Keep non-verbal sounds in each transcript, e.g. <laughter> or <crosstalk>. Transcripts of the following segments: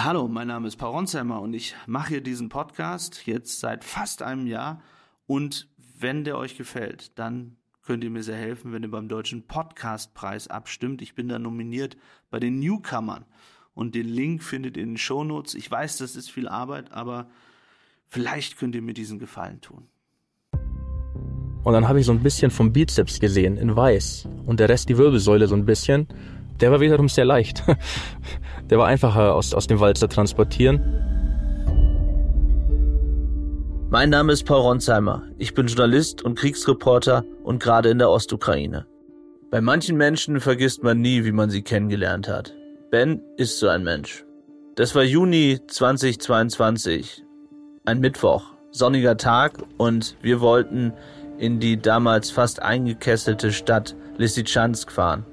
Hallo, mein Name ist Paul Ronsheimer und ich mache hier diesen Podcast jetzt seit fast einem Jahr. Und wenn der euch gefällt, dann könnt ihr mir sehr helfen, wenn ihr beim Deutschen Podcastpreis abstimmt. Ich bin da nominiert bei den Newcomern. Und den Link findet ihr in den Shownotes. Ich weiß, das ist viel Arbeit, aber vielleicht könnt ihr mir diesen Gefallen tun. Und dann habe ich so ein bisschen vom Bizeps gesehen, in weiß. Und der Rest die Wirbelsäule so ein bisschen. Der war wiederum sehr leicht. <laughs> Der war einfacher aus, aus dem Wald zu transportieren. Mein Name ist Paul Ronsheimer. Ich bin Journalist und Kriegsreporter und gerade in der Ostukraine. Bei manchen Menschen vergisst man nie, wie man sie kennengelernt hat. Ben ist so ein Mensch. Das war Juni 2022. Ein Mittwoch, sonniger Tag und wir wollten in die damals fast eingekesselte Stadt Lysychansk fahren.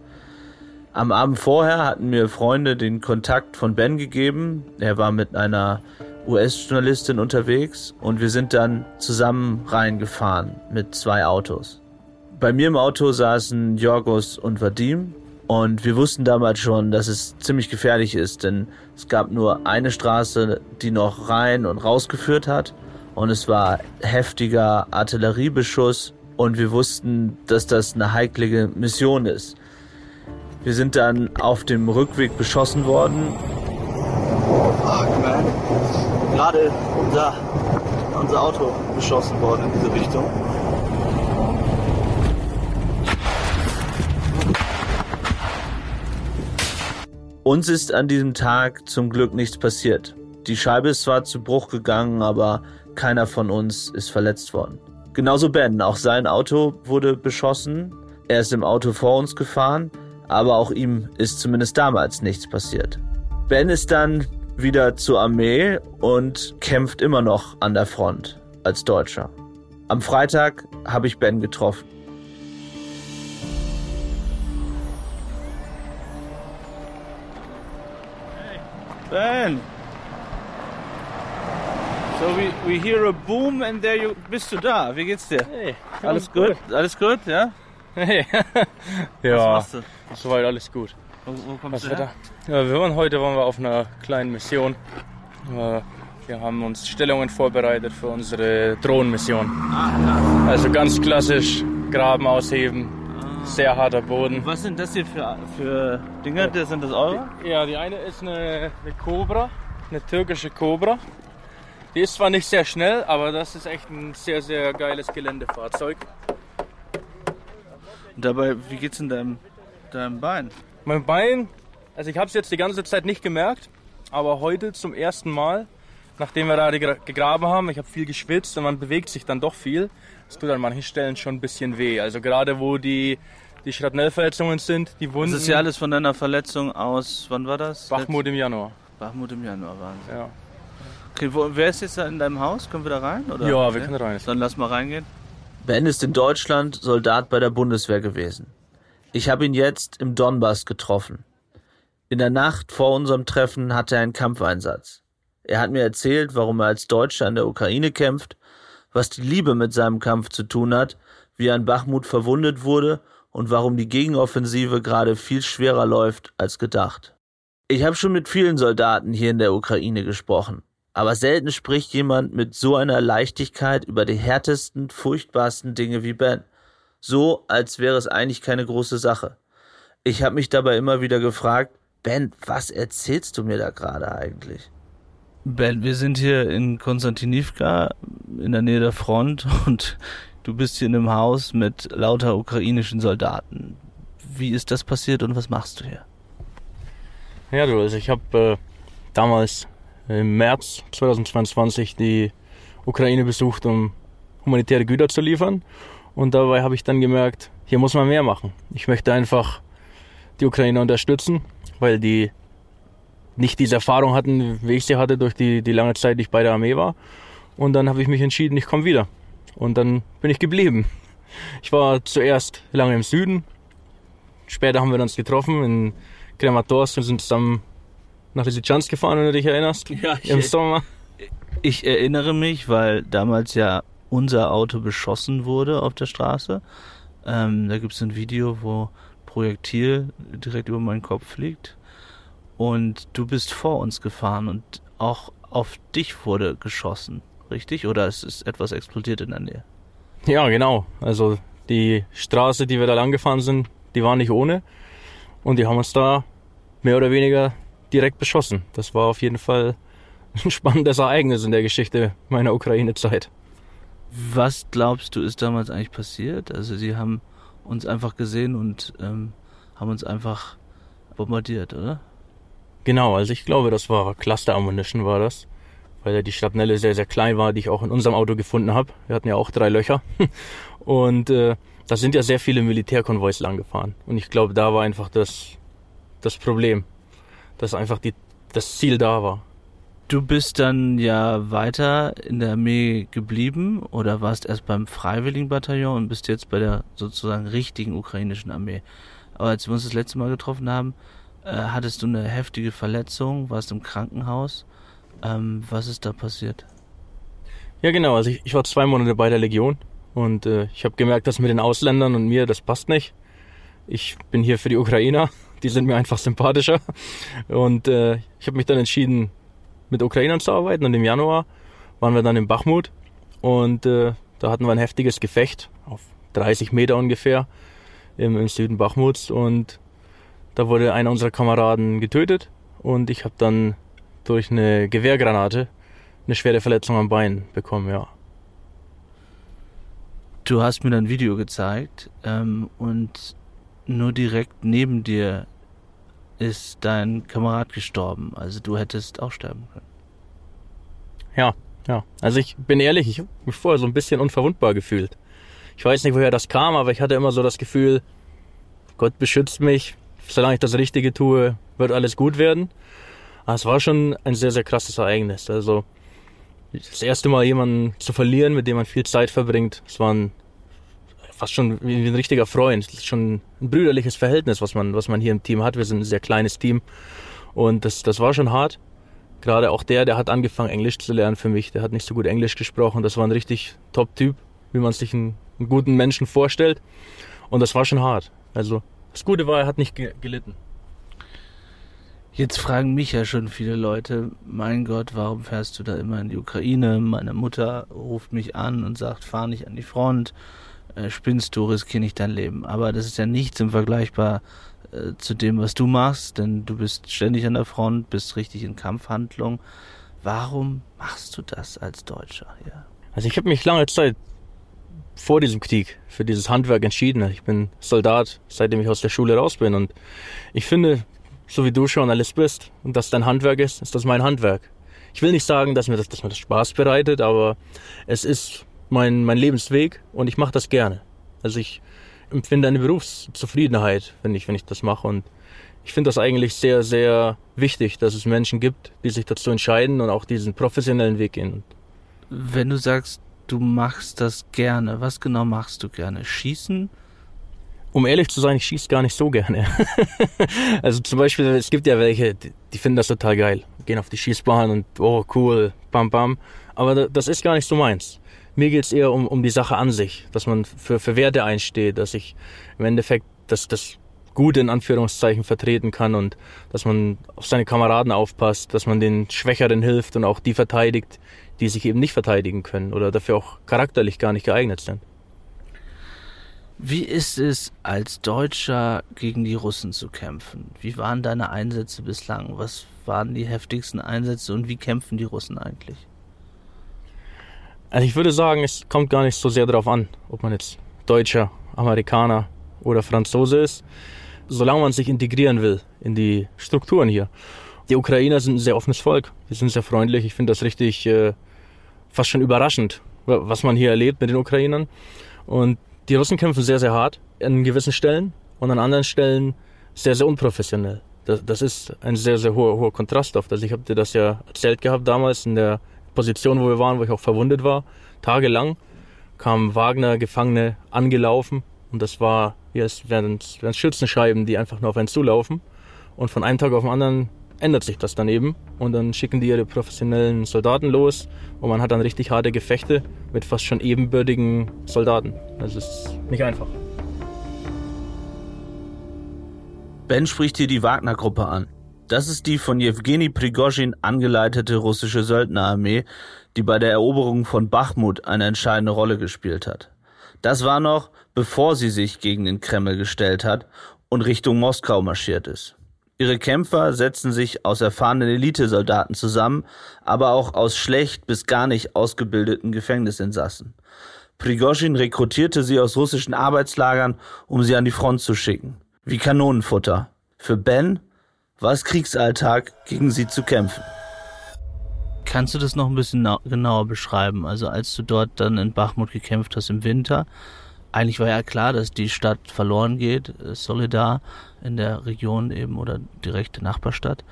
Am Abend vorher hatten mir Freunde den Kontakt von Ben gegeben. Er war mit einer US-Journalistin unterwegs und wir sind dann zusammen reingefahren mit zwei Autos. Bei mir im Auto saßen Jorgos und Vadim und wir wussten damals schon, dass es ziemlich gefährlich ist, denn es gab nur eine Straße, die noch rein und rausgeführt hat und es war heftiger Artilleriebeschuss und wir wussten, dass das eine heiklige Mission ist. Wir sind dann auf dem Rückweg beschossen worden. Fuck, man. Gerade unser, unser Auto beschossen worden in diese Richtung. Uns ist an diesem Tag zum Glück nichts passiert. Die Scheibe ist zwar zu Bruch gegangen, aber keiner von uns ist verletzt worden. Genauso Ben, auch sein Auto wurde beschossen. Er ist im Auto vor uns gefahren aber auch ihm ist zumindest damals nichts passiert. Ben ist dann wieder zur Armee und kämpft immer noch an der Front als Deutscher. Am Freitag habe ich Ben getroffen. Hey, Ben. So we, we hear a boom and there you bist du da. Wie geht's dir? Hey, alles gut? Alles gut, ja? Hey. <laughs> ja. Was machst du? Soweit alles gut. Wo, wo kommst Was du her? Ja, wir waren heute waren wir auf einer kleinen Mission. Wir haben uns Stellungen vorbereitet für unsere Drohnenmission. Ah, also ganz klassisch Graben ausheben, ah. sehr harter Boden. Was sind das hier für, für Dinger? Ja. Sind das eure? Ja, die eine ist eine, eine Cobra, eine türkische Cobra. Die ist zwar nicht sehr schnell, aber das ist echt ein sehr, sehr geiles Geländefahrzeug. Und dabei, wie geht's in deinem deinem Bein? Mein Bein, also ich habe es jetzt die ganze Zeit nicht gemerkt, aber heute zum ersten Mal, nachdem wir da gegraben haben, ich habe viel geschwitzt und man bewegt sich dann doch viel. Es tut an manchen Stellen schon ein bisschen weh. Also gerade wo die, die Schrapnellverletzungen sind, die Wunden. Das ist ja alles von deiner Verletzung aus, wann war das? Bachmut im Januar. Bachmut im Januar waren sie. Ja. Okay, wo, wer ist jetzt da in deinem Haus? Können wir da rein? Oder? Ja, wir können rein. Dann lass mal reingehen. Ben ist in Deutschland Soldat bei der Bundeswehr gewesen. Ich habe ihn jetzt im Donbass getroffen. In der Nacht vor unserem Treffen hatte er einen Kampfeinsatz. Er hat mir erzählt, warum er als Deutscher in der Ukraine kämpft, was die Liebe mit seinem Kampf zu tun hat, wie er in Bachmut verwundet wurde und warum die Gegenoffensive gerade viel schwerer läuft als gedacht. Ich habe schon mit vielen Soldaten hier in der Ukraine gesprochen, aber selten spricht jemand mit so einer Leichtigkeit über die härtesten, furchtbarsten Dinge wie Ben so, als wäre es eigentlich keine große Sache. Ich habe mich dabei immer wieder gefragt, Ben, was erzählst du mir da gerade eigentlich? Ben, wir sind hier in Konstantinivka in der Nähe der Front <laughs> und du bist hier in einem Haus mit lauter ukrainischen Soldaten. Wie ist das passiert und was machst du hier? Ja, du, also ich habe äh, damals im März 2022 die Ukraine besucht, um humanitäre Güter zu liefern. Und dabei habe ich dann gemerkt, hier muss man mehr machen. Ich möchte einfach die Ukrainer unterstützen, weil die nicht diese Erfahrung hatten, wie ich sie hatte durch die, die lange Zeit, die ich bei der Armee war. Und dann habe ich mich entschieden, ich komme wieder. Und dann bin ich geblieben. Ich war zuerst lange im Süden. Später haben wir uns getroffen in Krematorsk und sind zusammen nach Lysychansk gefahren, wenn du dich erinnerst. Ja, ich, Im Sommer. Ich erinnere mich, weil damals ja unser Auto beschossen wurde auf der Straße. Ähm, da gibt es ein Video, wo Projektil direkt über meinen Kopf fliegt. und du bist vor uns gefahren und auch auf dich wurde geschossen, richtig? Oder ist es etwas explodiert in der Nähe? Ja, genau. Also die Straße, die wir da lang gefahren sind, die war nicht ohne. Und die haben uns da mehr oder weniger direkt beschossen. Das war auf jeden Fall ein <laughs> spannendes Ereignis in der Geschichte meiner Ukraine-Zeit. Was glaubst du, ist damals eigentlich passiert? Also sie haben uns einfach gesehen und ähm, haben uns einfach bombardiert, oder? Genau, also ich glaube, das war Cluster Ammunition war das, weil die Schrapnelle sehr, sehr klein war, die ich auch in unserem Auto gefunden habe. Wir hatten ja auch drei Löcher <laughs> und äh, da sind ja sehr viele Militärkonvois langgefahren und ich glaube, da war einfach das, das Problem, dass einfach die, das Ziel da war. Du bist dann ja weiter in der Armee geblieben oder warst erst beim Freiwilligenbataillon und bist jetzt bei der sozusagen richtigen ukrainischen Armee. Aber als wir uns das letzte Mal getroffen haben, äh, hattest du eine heftige Verletzung, warst im Krankenhaus. Ähm, was ist da passiert? Ja, genau. Also ich, ich war zwei Monate bei der Legion und äh, ich habe gemerkt, dass mit den Ausländern und mir, das passt nicht. Ich bin hier für die Ukrainer, die sind mir einfach sympathischer. Und äh, ich habe mich dann entschieden, mit Ukrainern zu arbeiten. Und im Januar waren wir dann in Bachmut. Und äh, da hatten wir ein heftiges Gefecht auf 30 Meter ungefähr im, im Süden Bachmuts. Und da wurde einer unserer Kameraden getötet. Und ich habe dann durch eine Gewehrgranate eine schwere Verletzung am Bein bekommen, ja. Du hast mir ein Video gezeigt ähm, und nur direkt neben dir ist dein Kamerad gestorben. Also du hättest auch sterben können. Ja, ja. Also ich bin ehrlich, ich habe mich vorher so ein bisschen unverwundbar gefühlt. Ich weiß nicht, woher das kam, aber ich hatte immer so das Gefühl, Gott beschützt mich. Solange ich das Richtige tue, wird alles gut werden. Aber es war schon ein sehr, sehr krasses Ereignis. Also das erste Mal jemanden zu verlieren, mit dem man viel Zeit verbringt, es war ein fast schon wie ein richtiger Freund. Das ist schon ein brüderliches Verhältnis, was man, was man hier im Team hat. Wir sind ein sehr kleines Team. Und das, das war schon hart. Gerade auch der, der hat angefangen, Englisch zu lernen für mich. Der hat nicht so gut Englisch gesprochen. Das war ein richtig Top-Typ, wie man sich einen, einen, guten Menschen vorstellt. Und das war schon hart. Also, das Gute war, er hat nicht gelitten. Jetzt fragen mich ja schon viele Leute, mein Gott, warum fährst du da immer in die Ukraine? Meine Mutter ruft mich an und sagt, fahr nicht an die Front äh, spinnst du, riskier nicht dein Leben. Aber das ist ja nichts im Vergleichbar äh, zu dem, was du machst, denn du bist ständig an der Front, bist richtig in Kampfhandlung. Warum machst du das als Deutscher? Ja. Also ich habe mich lange Zeit vor diesem Krieg für dieses Handwerk entschieden. Ich bin Soldat, seitdem ich aus der Schule raus bin. Und ich finde, so wie du Journalist bist und das dein Handwerk ist, ist das mein Handwerk. Ich will nicht sagen, dass mir das, dass mir das Spaß bereitet, aber es ist mein, mein Lebensweg und ich mache das gerne. Also ich empfinde eine Berufszufriedenheit, wenn ich, wenn ich das mache. Und ich finde das eigentlich sehr, sehr wichtig, dass es Menschen gibt, die sich dazu entscheiden und auch diesen professionellen Weg gehen. Wenn du sagst, du machst das gerne, was genau machst du gerne? Schießen? Um ehrlich zu sein, ich schieße gar nicht so gerne. <laughs> also zum Beispiel, es gibt ja welche, die, die finden das total geil. Gehen auf die Schießbahn und oh cool, bam bam. Aber das ist gar nicht so meins. Mir geht es eher um, um die Sache an sich, dass man für, für Werte einsteht, dass ich im Endeffekt das, das Gute in Anführungszeichen vertreten kann und dass man auf seine Kameraden aufpasst, dass man den Schwächeren hilft und auch die verteidigt, die sich eben nicht verteidigen können oder dafür auch charakterlich gar nicht geeignet sind. Wie ist es, als Deutscher gegen die Russen zu kämpfen? Wie waren deine Einsätze bislang? Was waren die heftigsten Einsätze und wie kämpfen die Russen eigentlich? Also ich würde sagen, es kommt gar nicht so sehr darauf an, ob man jetzt Deutscher, Amerikaner oder Franzose ist, solange man sich integrieren will in die Strukturen hier. Die Ukrainer sind ein sehr offenes Volk, die sind sehr freundlich. Ich finde das richtig äh, fast schon überraschend, was man hier erlebt mit den Ukrainern. Und die Russen kämpfen sehr, sehr hart an gewissen Stellen und an anderen Stellen sehr, sehr unprofessionell. Das, das ist ein sehr, sehr hoher, hoher Kontrast auf das. Ich habe dir das ja erzählt gehabt damals in der Position, wo wir waren, wo ich auch verwundet war, tagelang, kamen Wagner-Gefangene angelaufen und das war, wie es wären, Schützenscheiben, die einfach nur auf einen zulaufen. Und von einem Tag auf den anderen ändert sich das dann eben und dann schicken die ihre professionellen Soldaten los und man hat dann richtig harte Gefechte mit fast schon ebenbürtigen Soldaten. Das ist nicht einfach. Ben spricht hier die Wagner-Gruppe an. Das ist die von Jewgeni Prigozhin angeleitete russische Söldnerarmee, die bei der Eroberung von Bachmut eine entscheidende Rolle gespielt hat. Das war noch, bevor sie sich gegen den Kreml gestellt hat und Richtung Moskau marschiert ist. Ihre Kämpfer setzen sich aus erfahrenen Elitesoldaten zusammen, aber auch aus schlecht bis gar nicht ausgebildeten Gefängnisinsassen. Prigozhin rekrutierte sie aus russischen Arbeitslagern, um sie an die Front zu schicken. Wie Kanonenfutter. Für Ben war es Kriegsalltag, gegen sie zu kämpfen. Kannst du das noch ein bisschen genauer beschreiben? Also als du dort dann in Bachmut gekämpft hast im Winter, eigentlich war ja klar, dass die Stadt verloren geht, Solidar in der Region eben oder direkte Nachbarstadt.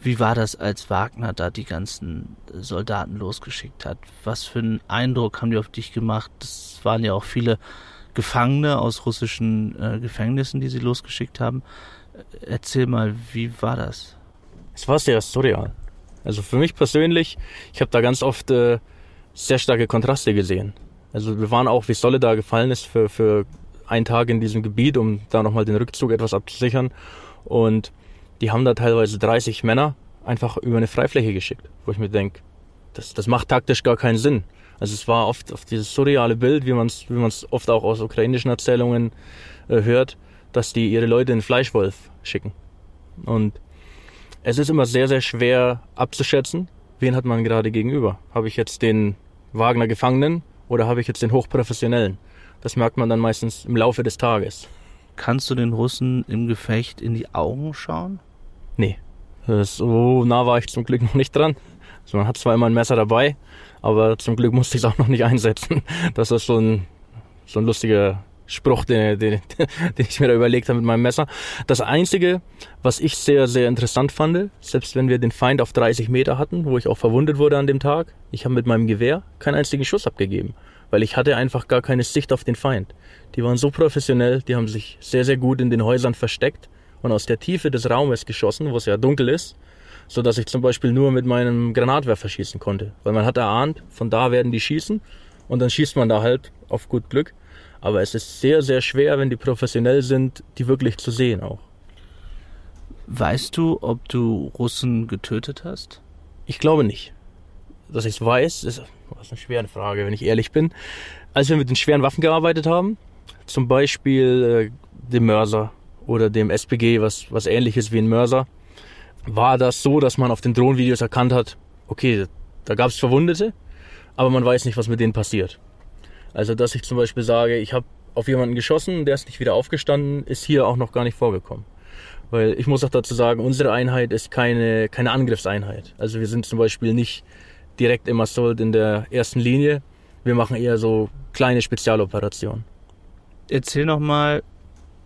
Wie war das, als Wagner da die ganzen Soldaten losgeschickt hat? Was für einen Eindruck haben die auf dich gemacht? Das waren ja auch viele Gefangene aus russischen äh, Gefängnissen, die sie losgeschickt haben. Erzähl mal, wie war das? Es war sehr surreal. Also für mich persönlich, ich habe da ganz oft äh, sehr starke Kontraste gesehen. Also wir waren auch, wie Solle da gefallen ist, für, für einen Tag in diesem Gebiet, um da nochmal den Rückzug etwas abzusichern. Und die haben da teilweise 30 Männer einfach über eine Freifläche geschickt, wo ich mir denke, das, das macht taktisch gar keinen Sinn. Also es war oft auf dieses surreale Bild, wie man es wie oft auch aus ukrainischen Erzählungen äh, hört, dass die ihre Leute in Fleischwolf schicken. Und es ist immer sehr, sehr schwer abzuschätzen, wen hat man gerade gegenüber. Habe ich jetzt den Wagner Gefangenen oder habe ich jetzt den Hochprofessionellen? Das merkt man dann meistens im Laufe des Tages. Kannst du den Russen im Gefecht in die Augen schauen? Nee. So nah war ich zum Glück noch nicht dran. Also man hat zwar immer ein Messer dabei, aber zum Glück musste ich es auch noch nicht einsetzen. Das ist so ein, so ein lustiger Spruch, den, den, <laughs> den ich mir da überlegt habe mit meinem Messer. Das Einzige, was ich sehr, sehr interessant fand, selbst wenn wir den Feind auf 30 Meter hatten, wo ich auch verwundet wurde an dem Tag, ich habe mit meinem Gewehr keinen einzigen Schuss abgegeben, weil ich hatte einfach gar keine Sicht auf den Feind. Die waren so professionell, die haben sich sehr, sehr gut in den Häusern versteckt und aus der Tiefe des Raumes geschossen, wo es ja dunkel ist, so dass ich zum Beispiel nur mit meinem Granatwerfer schießen konnte, weil man hat erahnt, von da werden die schießen und dann schießt man da halt auf gut Glück. Aber es ist sehr, sehr schwer, wenn die professionell sind, die wirklich zu sehen auch. Weißt du, ob du Russen getötet hast? Ich glaube nicht. Dass ich es weiß, ist, ist eine schwere Frage, wenn ich ehrlich bin. Als wir mit den schweren Waffen gearbeitet haben, zum Beispiel äh, dem Mörser oder dem SPG, was, was ähnliches wie ein Mörser, war das so, dass man auf den Drohnenvideos erkannt hat, okay, da gab es Verwundete, aber man weiß nicht, was mit denen passiert. Also, dass ich zum Beispiel sage, ich habe auf jemanden geschossen, der ist nicht wieder aufgestanden, ist hier auch noch gar nicht vorgekommen. Weil ich muss auch dazu sagen, unsere Einheit ist keine, keine Angriffseinheit. Also wir sind zum Beispiel nicht direkt im Assault in der ersten Linie. Wir machen eher so kleine Spezialoperationen. Erzähl nochmal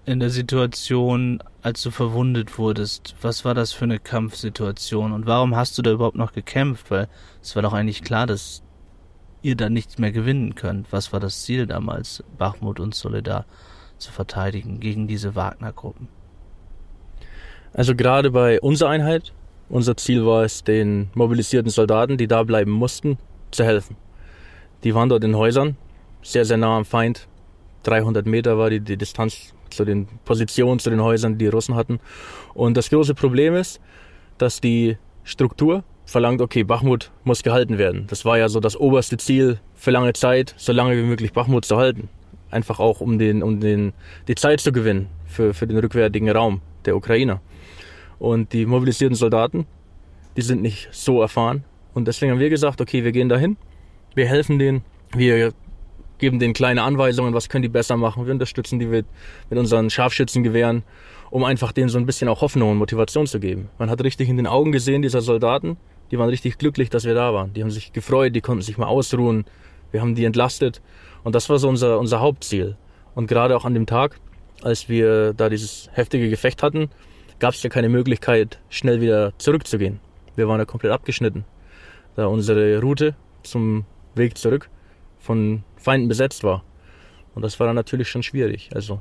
in der Situation, als du verwundet wurdest, was war das für eine Kampfsituation und warum hast du da überhaupt noch gekämpft? Weil es war doch eigentlich klar, dass ihr dann nichts mehr gewinnen könnt. Was war das Ziel damals, Bachmut und Solidar zu verteidigen gegen diese Wagner-Gruppen? Also gerade bei unserer Einheit, unser Ziel war es, den mobilisierten Soldaten, die da bleiben mussten, zu helfen. Die waren dort in Häusern, sehr, sehr nah am Feind. 300 Meter war die, die Distanz zu den Positionen, zu den Häusern, die die Russen hatten. Und das große Problem ist, dass die Struktur verlangt, okay, Bachmut muss gehalten werden. Das war ja so das oberste Ziel für lange Zeit, so lange wie möglich Bachmut zu halten. Einfach auch, um, den, um den, die Zeit zu gewinnen für, für den rückwärtigen Raum der Ukrainer. Und die mobilisierten Soldaten, die sind nicht so erfahren. Und deswegen haben wir gesagt, okay, wir gehen dahin, wir helfen denen, wir geben denen kleine Anweisungen, was können die besser machen. Wir unterstützen die mit, mit unseren Scharfschützengewehren, um einfach denen so ein bisschen auch Hoffnung und Motivation zu geben. Man hat richtig in den Augen gesehen dieser Soldaten, die waren richtig glücklich, dass wir da waren. Die haben sich gefreut, die konnten sich mal ausruhen. Wir haben die entlastet. Und das war so unser, unser Hauptziel. Und gerade auch an dem Tag, als wir da dieses heftige Gefecht hatten, gab es ja keine Möglichkeit, schnell wieder zurückzugehen. Wir waren ja komplett abgeschnitten, da unsere Route zum Weg zurück von Feinden besetzt war. Und das war dann natürlich schon schwierig. Also.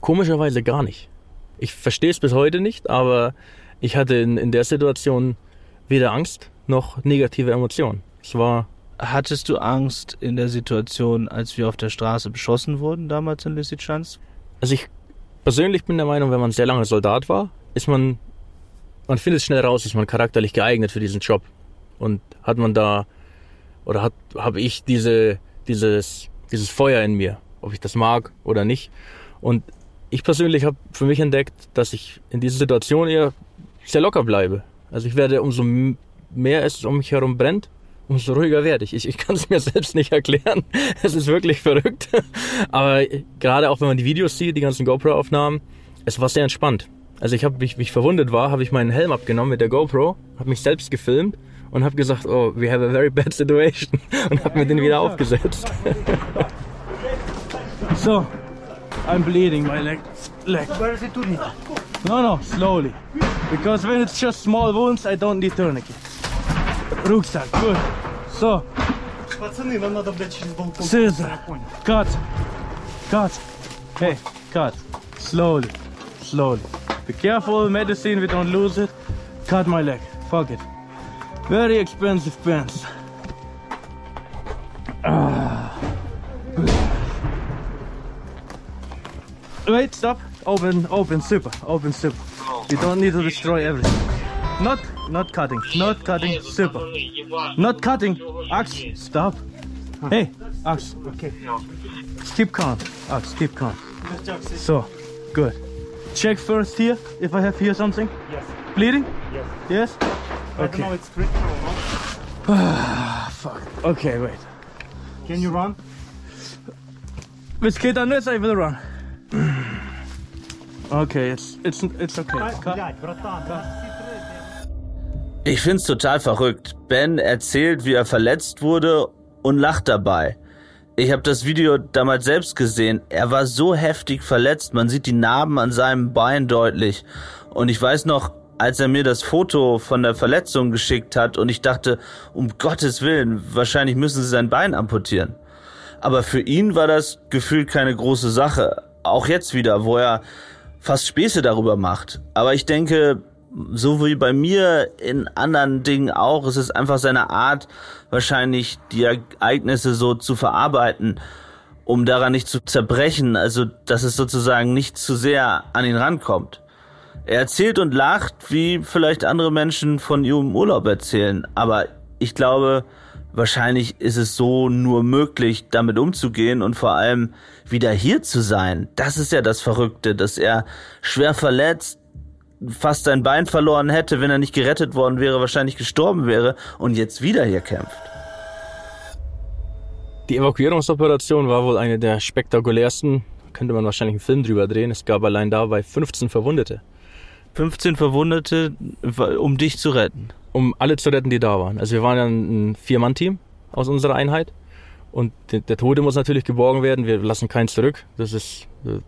Komischerweise gar nicht. Ich verstehe es bis heute nicht, aber ich hatte in, in der Situation weder Angst noch negative Emotionen. Es war. Hattest du Angst in der Situation, als wir auf der Straße beschossen wurden, damals in Lysychansk? Also ich persönlich bin der Meinung, wenn man sehr lange Soldat war, ist man, man findet schnell raus, ist man charakterlich geeignet für diesen Job. Und hat man da, oder hat, habe ich diese, dieses, dieses Feuer in mir, ob ich das mag oder nicht. Und ich persönlich habe für mich entdeckt, dass ich in dieser Situation eher sehr locker bleibe. Also ich werde, umso mehr es um mich herum brennt, umso ruhiger werde ich. Ich, ich kann es mir <laughs> selbst nicht erklären. Es ist wirklich verrückt. Aber gerade auch wenn man die Videos sieht, die ganzen GoPro-Aufnahmen, es war sehr entspannt. Also ich habe, wie ich, wie ich verwundet war, habe ich meinen Helm abgenommen mit der GoPro, habe mich selbst gefilmt und habe gesagt, oh, we have a very bad situation <laughs> und habe mir den wieder aufgesetzt. <laughs> So, I'm bleeding my leg. leg. Where is it tourniquet? No, no, slowly. Because when it's just small wounds, I don't need tourniquet. Rucksack, good. So, Пацаны, нам надо, блядь, через балкон. scissor, Я понял. cut, cut. Hey, cut. Slowly, slowly. Be careful, medicine, we don't lose it. Cut my leg, fuck it. Very expensive pants. Ah. Wait, stop. Open, open, super, open, super. You don't need to destroy everything. Not, not cutting, not cutting, super. Not cutting. Ax, stop. Hey, Ax. Okay. Keep calm. Ax, keep calm. So, good. Check first here if I have here something. Yes. Bleeding? Yes. Yes? I don't know it's critical or not. Ah, fuck. Okay, wait. Can you run? Hvis kidden is, I will run. Okay, it's, it's, it's okay. Ich find's total verrückt. Ben erzählt, wie er verletzt wurde und lacht dabei. Ich habe das Video damals selbst gesehen. Er war so heftig verletzt, man sieht die Narben an seinem Bein deutlich. Und ich weiß noch, als er mir das Foto von der Verletzung geschickt hat und ich dachte, um Gottes Willen, wahrscheinlich müssen sie sein Bein amputieren. Aber für ihn war das Gefühl keine große Sache. Auch jetzt wieder, wo er fast Späße darüber macht. Aber ich denke, so wie bei mir in anderen Dingen auch, es ist einfach seine Art, wahrscheinlich die Ereignisse so zu verarbeiten, um daran nicht zu zerbrechen, also dass es sozusagen nicht zu sehr an ihn rankommt. Er erzählt und lacht, wie vielleicht andere Menschen von ihrem Urlaub erzählen, aber ich glaube, wahrscheinlich ist es so nur möglich, damit umzugehen und vor allem wieder hier zu sein. Das ist ja das Verrückte, dass er schwer verletzt, fast sein Bein verloren hätte, wenn er nicht gerettet worden wäre, wahrscheinlich gestorben wäre und jetzt wieder hier kämpft. Die Evakuierungsoperation war wohl eine der spektakulärsten. Könnte man wahrscheinlich einen Film drüber drehen. Es gab allein dabei 15 Verwundete. 15 Verwundete, um dich zu retten. Um alle zu retten, die da waren. Also wir waren ja ein Vier-Mann-Team aus unserer Einheit. Und der, Tote muss natürlich geborgen werden. Wir lassen keinen zurück. Das ist äh,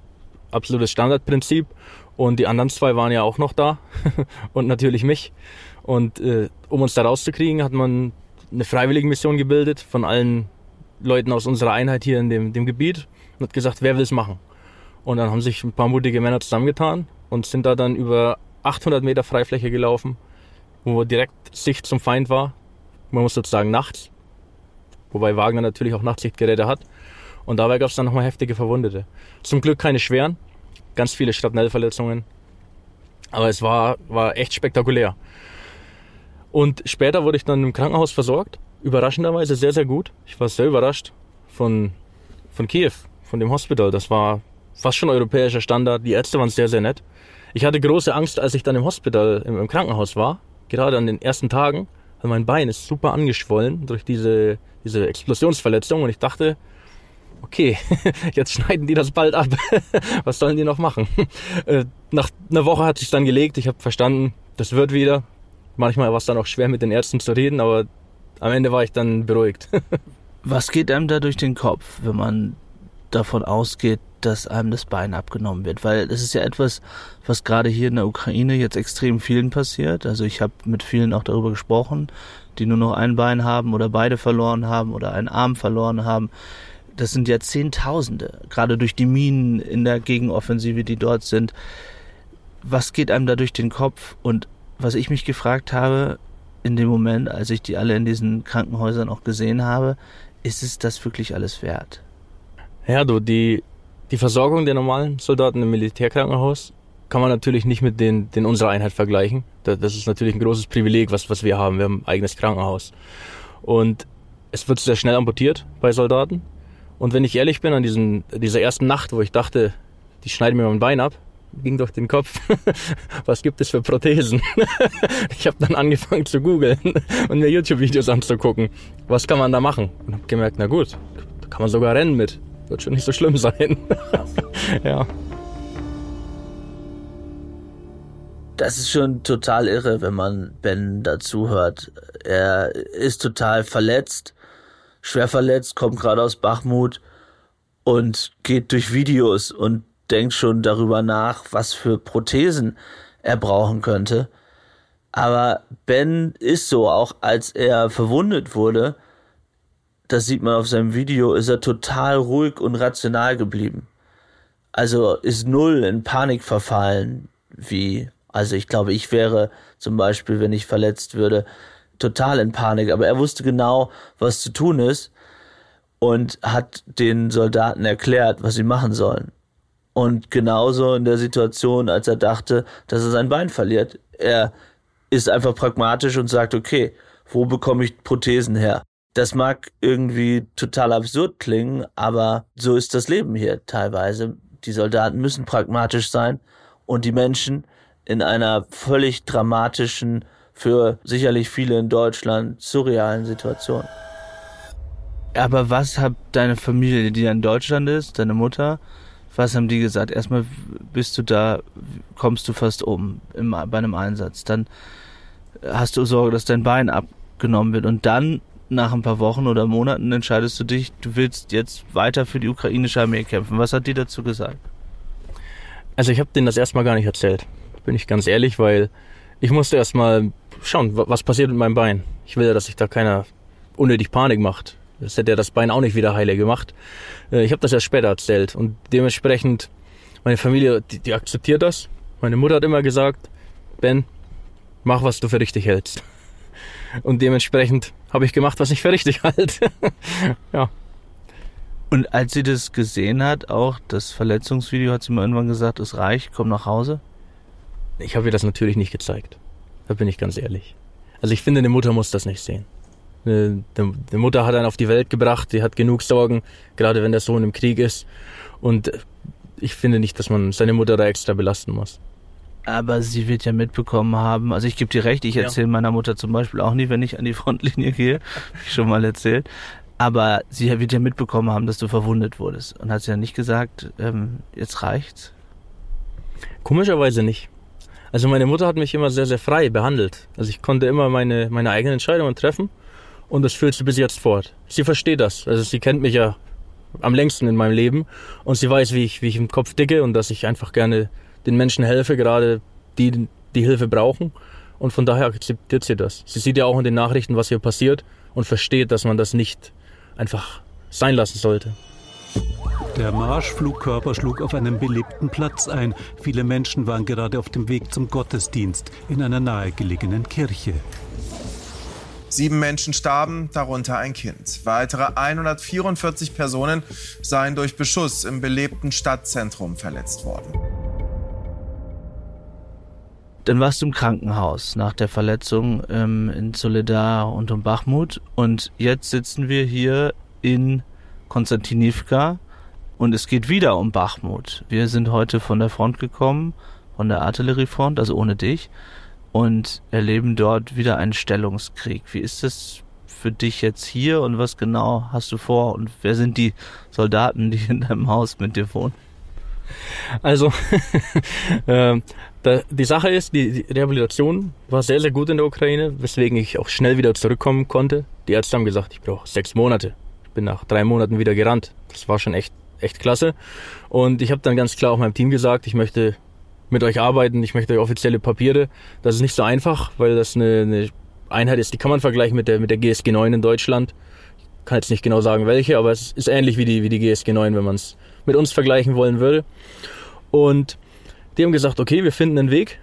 absolutes Standardprinzip. Und die anderen zwei waren ja auch noch da. <laughs> und natürlich mich. Und äh, um uns da rauszukriegen, hat man eine Freiwilligenmission gebildet von allen Leuten aus unserer Einheit hier in dem, dem Gebiet und hat gesagt, wer will es machen. Und dann haben sich ein paar mutige Männer zusammengetan und sind da dann über 800 Meter Freifläche gelaufen, wo direkt Sicht zum Feind war. Man muss sozusagen nachts, wobei Wagner natürlich auch Nachtsichtgeräte hat. Und dabei gab es dann nochmal heftige Verwundete. Zum Glück keine schweren, ganz viele Shrapnellverletzungen. Aber es war, war echt spektakulär. Und später wurde ich dann im Krankenhaus versorgt. Überraschenderweise sehr, sehr gut. Ich war sehr überrascht von, von Kiew, von dem Hospital. Das war fast schon europäischer Standard. Die Ärzte waren sehr, sehr nett. Ich hatte große Angst, als ich dann im Hospital, im, im Krankenhaus war. Gerade an den ersten Tagen. Also mein Bein ist super angeschwollen durch diese, diese Explosionsverletzung. Und ich dachte, okay, <laughs> jetzt schneiden die das bald ab. <laughs> Was sollen die noch machen? <laughs> Äh, nach einer Woche hat sich dann gelegt. Ich habe verstanden, das wird wieder. Manchmal war es dann auch schwer mit den Ärzten zu reden, aber am Ende war ich dann beruhigt. Was geht einem da durch den Kopf, wenn man davon ausgeht, dass einem das Bein abgenommen wird? Weil es ist ja etwas, was gerade hier in der Ukraine jetzt extrem vielen passiert. Also ich habe mit vielen auch darüber gesprochen, die nur noch ein Bein haben oder beide verloren haben oder einen Arm verloren haben. Das sind ja Zehntausende, gerade durch die Minen in der Gegenoffensive, die dort sind. Was geht einem da durch den Kopf? Und was ich mich gefragt habe, in dem Moment, als ich die alle in diesen Krankenhäusern auch gesehen habe, ist es das wirklich alles wert? Ja, du, die, die Versorgung der normalen Soldaten im Militärkrankenhaus kann man natürlich nicht mit den, den unserer Einheit vergleichen. Das ist natürlich ein großes Privileg, was, was wir haben. Wir haben ein eigenes Krankenhaus. Und es wird sehr schnell amputiert bei Soldaten. Und wenn ich ehrlich bin, an diesen, dieser ersten Nacht, wo ich dachte, die schneiden mir mein Bein ab, ging durch den Kopf, <laughs> was gibt es für Prothesen? <laughs> ich habe dann angefangen zu googeln <laughs> und mir YouTube-Videos anzugucken. Was kann man da machen? Und habe gemerkt, na gut, da kann man sogar rennen mit. Wird schon nicht so schlimm sein. <laughs> ja. Das ist schon total irre, wenn man Ben dazu hört. Er ist total verletzt, schwer verletzt, kommt gerade aus Bachmut und geht durch Videos und denkt schon darüber nach, was für Prothesen er brauchen könnte. Aber Ben ist so, auch als er verwundet wurde, das sieht man auf seinem Video, ist er total ruhig und rational geblieben. Also ist null in Panik verfallen, wie, also ich glaube, ich wäre zum Beispiel, wenn ich verletzt würde, total in Panik. Aber er wusste genau, was zu tun ist und hat den Soldaten erklärt, was sie machen sollen. Und genauso in der Situation, als er dachte, dass er sein Bein verliert. Er ist einfach pragmatisch und sagt, okay, wo bekomme ich Prothesen her? Das mag irgendwie total absurd klingen, aber so ist das Leben hier teilweise. Die Soldaten müssen pragmatisch sein und die Menschen in einer völlig dramatischen, für sicherlich viele in Deutschland surrealen Situation. Aber was hat deine Familie, die in Deutschland ist, deine Mutter, was haben die gesagt? Erstmal bist du da, kommst du fast um im, bei einem Einsatz. Dann hast du Sorge, dass dein Bein abgenommen wird. Und dann, nach ein paar Wochen oder Monaten, entscheidest du dich, du willst jetzt weiter für die ukrainische Armee kämpfen. Was hat die dazu gesagt? Also ich habe denen das erstmal gar nicht erzählt, bin ich ganz ehrlich, weil ich musste erstmal schauen, was passiert mit meinem Bein. Ich will ja, dass sich da keiner unnötig Panik macht. Das hätte ja das Bein auch nicht wieder heile gemacht. Äh, ich habe das erst später erzählt und dementsprechend, meine Familie, die, die akzeptiert das. Meine Mutter hat immer gesagt, Ben, mach, was du für richtig hältst. Und dementsprechend habe ich gemacht, was ich für richtig <laughs> halte. ja. Und als sie das gesehen hat, auch das Verletzungsvideo, hat sie mir irgendwann gesagt, es reicht, komm nach Hause? Ich habe ihr das natürlich nicht gezeigt. Da bin ich ganz ehrlich. Also ich finde, eine Mutter muss das nicht sehen. Eine, die Mutter hat einen auf die Welt gebracht, die hat genug Sorgen, gerade wenn der Sohn im Krieg ist. Und ich finde nicht, dass man seine Mutter da extra belasten muss. Aber sie wird ja mitbekommen haben, also ich gebe dir recht, ich erzähle ja. meiner Mutter zum Beispiel auch nie, wenn ich an die Frontlinie gehe, ich schon mal erzählt. Aber sie wird ja mitbekommen haben, dass du verwundet wurdest. Und hat sie ja nicht gesagt, ähm, jetzt reicht's? Komischerweise nicht. Also meine Mutter hat mich immer sehr, sehr frei behandelt. Also ich konnte immer meine, meine eigenen Entscheidungen treffen und das führt sie bis jetzt fort. Sie versteht das. Also sie kennt mich ja am längsten in meinem Leben und sie weiß, wie ich, wie ich im Kopf dicke und dass ich einfach gerne den Menschen helfe, gerade die die Hilfe brauchen. Und von daher akzeptiert sie das. Sie sieht ja auch in den Nachrichten, was hier passiert und versteht, dass man das nicht einfach sein lassen sollte. Der Marschflugkörper schlug auf einem belebten Platz ein. Viele Menschen waren gerade auf dem Weg zum Gottesdienst in einer nahegelegenen Kirche. Sieben Menschen starben, darunter ein Kind. Weitere 144 Personen seien durch Beschuss im belebten Stadtzentrum verletzt worden. Dann warst du im Krankenhaus nach der Verletzung ähm, in Soledar und um Bachmut. Und jetzt sitzen wir hier in Konstantinivka und es geht wieder um Bachmut. Wir sind heute von der Front gekommen, von der Artilleriefront, also ohne dich und erleben dort wieder einen Stellungskrieg. Wie ist es für dich jetzt hier und was genau hast du vor und wer sind die Soldaten, die in deinem Haus mit dir wohnen? Also, <laughs> äh, da, die Sache ist, die, die Rehabilitation war sehr, sehr gut in der Ukraine, weswegen ich auch schnell wieder zurückkommen konnte. Die Ärzte haben gesagt, ich brauche sechs Monate. Ich bin nach drei Monaten wieder gerannt. Das war schon echt, echt klasse. Und ich habe dann ganz klar auch meinem Team gesagt, ich möchte mit euch arbeiten, ich möchte offizielle Papiere. Das ist nicht so einfach, weil das eine, eine Einheit ist, die kann man vergleichen mit der, mit der GSG 9 in Deutschland. Ich kann jetzt nicht genau sagen, welche, aber es ist ähnlich wie die, wie die GSG 9, wenn man es mit uns vergleichen wollen würde. Und die haben gesagt, okay, wir finden einen Weg.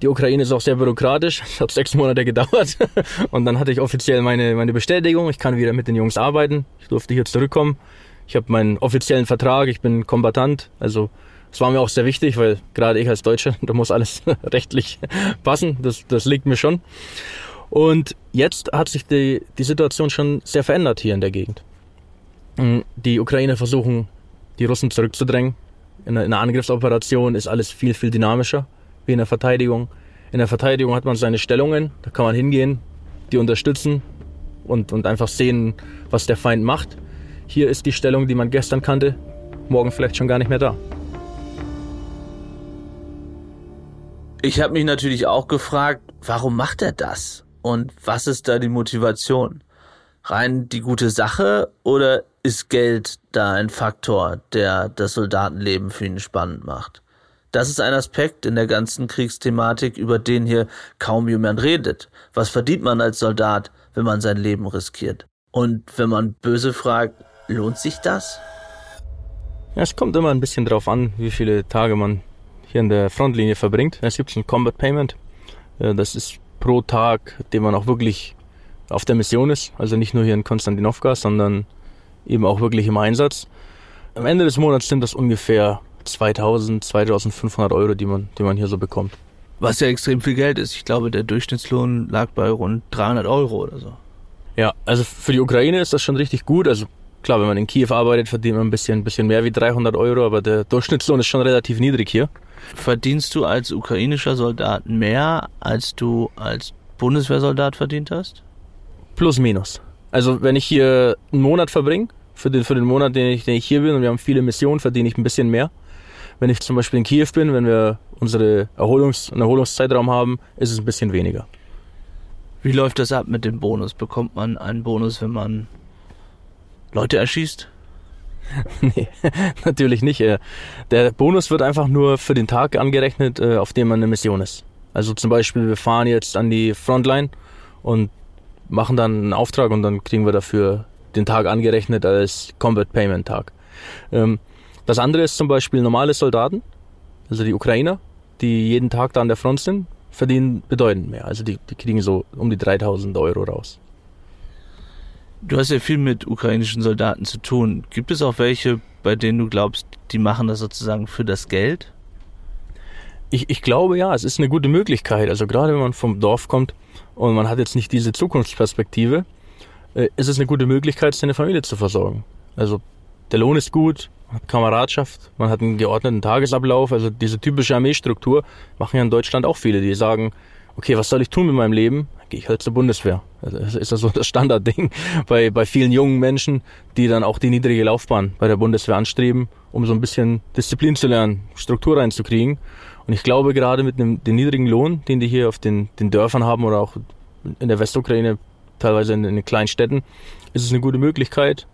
Die Ukraine ist auch sehr bürokratisch. <laughs> Es hat sechs Monate gedauert. <laughs> Und dann hatte ich offiziell meine, meine Bestätigung. Ich kann wieder mit den Jungs arbeiten. Ich durfte hier zurückkommen. Ich habe meinen offiziellen Vertrag. Ich bin Kombatant. Also das war mir auch sehr wichtig, weil gerade ich als Deutscher, <laughs> da muss alles rechtlich passen. Das, das liegt mir schon. Und jetzt hat sich die, die Situation schon sehr verändert hier in der Gegend. Die Ukrainer versuchen, die Russen zurückzudrängen. In einer Angriffsoperation ist alles viel, viel dynamischer wie in der Verteidigung. In der Verteidigung hat man seine Stellungen, da kann man hingehen, die unterstützen und, und einfach sehen, was der Feind macht. Hier ist die Stellung, die man gestern kannte, morgen vielleicht schon gar nicht mehr da. Ich habe mich natürlich auch gefragt, warum macht er das? Und was ist da die Motivation? Rein die gute Sache oder ist Geld da ein Faktor, der das Soldatenleben für ihn spannend macht? Das ist ein Aspekt in der ganzen Kriegsthematik, über den hier kaum jemand redet. Was verdient man als Soldat, wenn man sein Leben riskiert? Und wenn man böse fragt, lohnt sich das? Ja, es kommt immer ein bisschen drauf an, wie viele Tage man hier in der Frontlinie verbringt. Es gibt ein Combat Payment. Das ist pro Tag, den man auch wirklich auf der Mission ist. Also nicht nur hier in Konstantinowka, sondern eben auch wirklich im Einsatz. Am Ende des Monats sind das ungefähr 2000, 2500 Euro, die man, die man hier so bekommt. Was ja extrem viel Geld ist. Ich glaube, der Durchschnittslohn lag bei rund 300 Euro oder so. Ja, also für die Ukraine ist das schon richtig gut. Also klar, wenn man in Kiew arbeitet, verdient man ein bisschen, ein bisschen mehr wie 300 Euro, aber der Durchschnittslohn ist schon relativ niedrig hier. Verdienst du als ukrainischer Soldat mehr, als du als Bundeswehrsoldat verdient hast? Plus, minus. Also wenn ich hier einen Monat verbringe, für den, für den Monat, den ich, den ich hier bin, und wir haben viele Missionen, verdiene ich ein bisschen mehr. Wenn ich zum Beispiel in Kiew bin, wenn wir unsere Erholungs-, einen Erholungszeitraum haben, ist es ein bisschen weniger. Wie läuft das ab mit dem Bonus? Bekommt man einen Bonus, wenn man Leute erschießt? <laughs> nee, <laughs> natürlich nicht. Der Bonus wird einfach nur für den Tag angerechnet, äh, auf dem man eine Mission ist. Also zum Beispiel, wir fahren jetzt an die Frontline und machen dann einen Auftrag und dann kriegen wir dafür den Tag angerechnet als Combat Payment Tag. Ähm, das andere ist zum Beispiel normale Soldaten, also die Ukrainer, die jeden Tag da an der Front sind, verdienen bedeutend mehr. Also die, die kriegen so um die 3000 Euro raus. Du hast ja viel mit ukrainischen Soldaten zu tun. Gibt es auch welche, bei denen du glaubst, die machen das sozusagen für das Geld? Ich, ich glaube ja, es ist eine gute Möglichkeit. Also gerade wenn man vom Dorf kommt und man hat jetzt nicht diese Zukunftsperspektive, äh, ist es eine gute Möglichkeit, seine Familie zu versorgen. Also der Lohn ist gut, man hat Kameradschaft, man hat einen geordneten Tagesablauf. Also diese typische Armeestruktur machen ja in Deutschland auch viele, die sagen, okay, was soll ich tun mit meinem Leben? Gehe ich halt zur Bundeswehr. Also das ist ja so das Standardding <laughs> bei, bei vielen jungen Menschen, die dann auch die niedrige Laufbahn bei der Bundeswehr anstreben, um so ein bisschen Disziplin zu lernen, Struktur reinzukriegen. Und ich glaube, gerade mit dem, dem niedrigen Lohn, den die hier auf den, den Dörfern haben oder auch in der Westukraine, teilweise in, in den kleinen Städten, ist es eine gute Möglichkeit,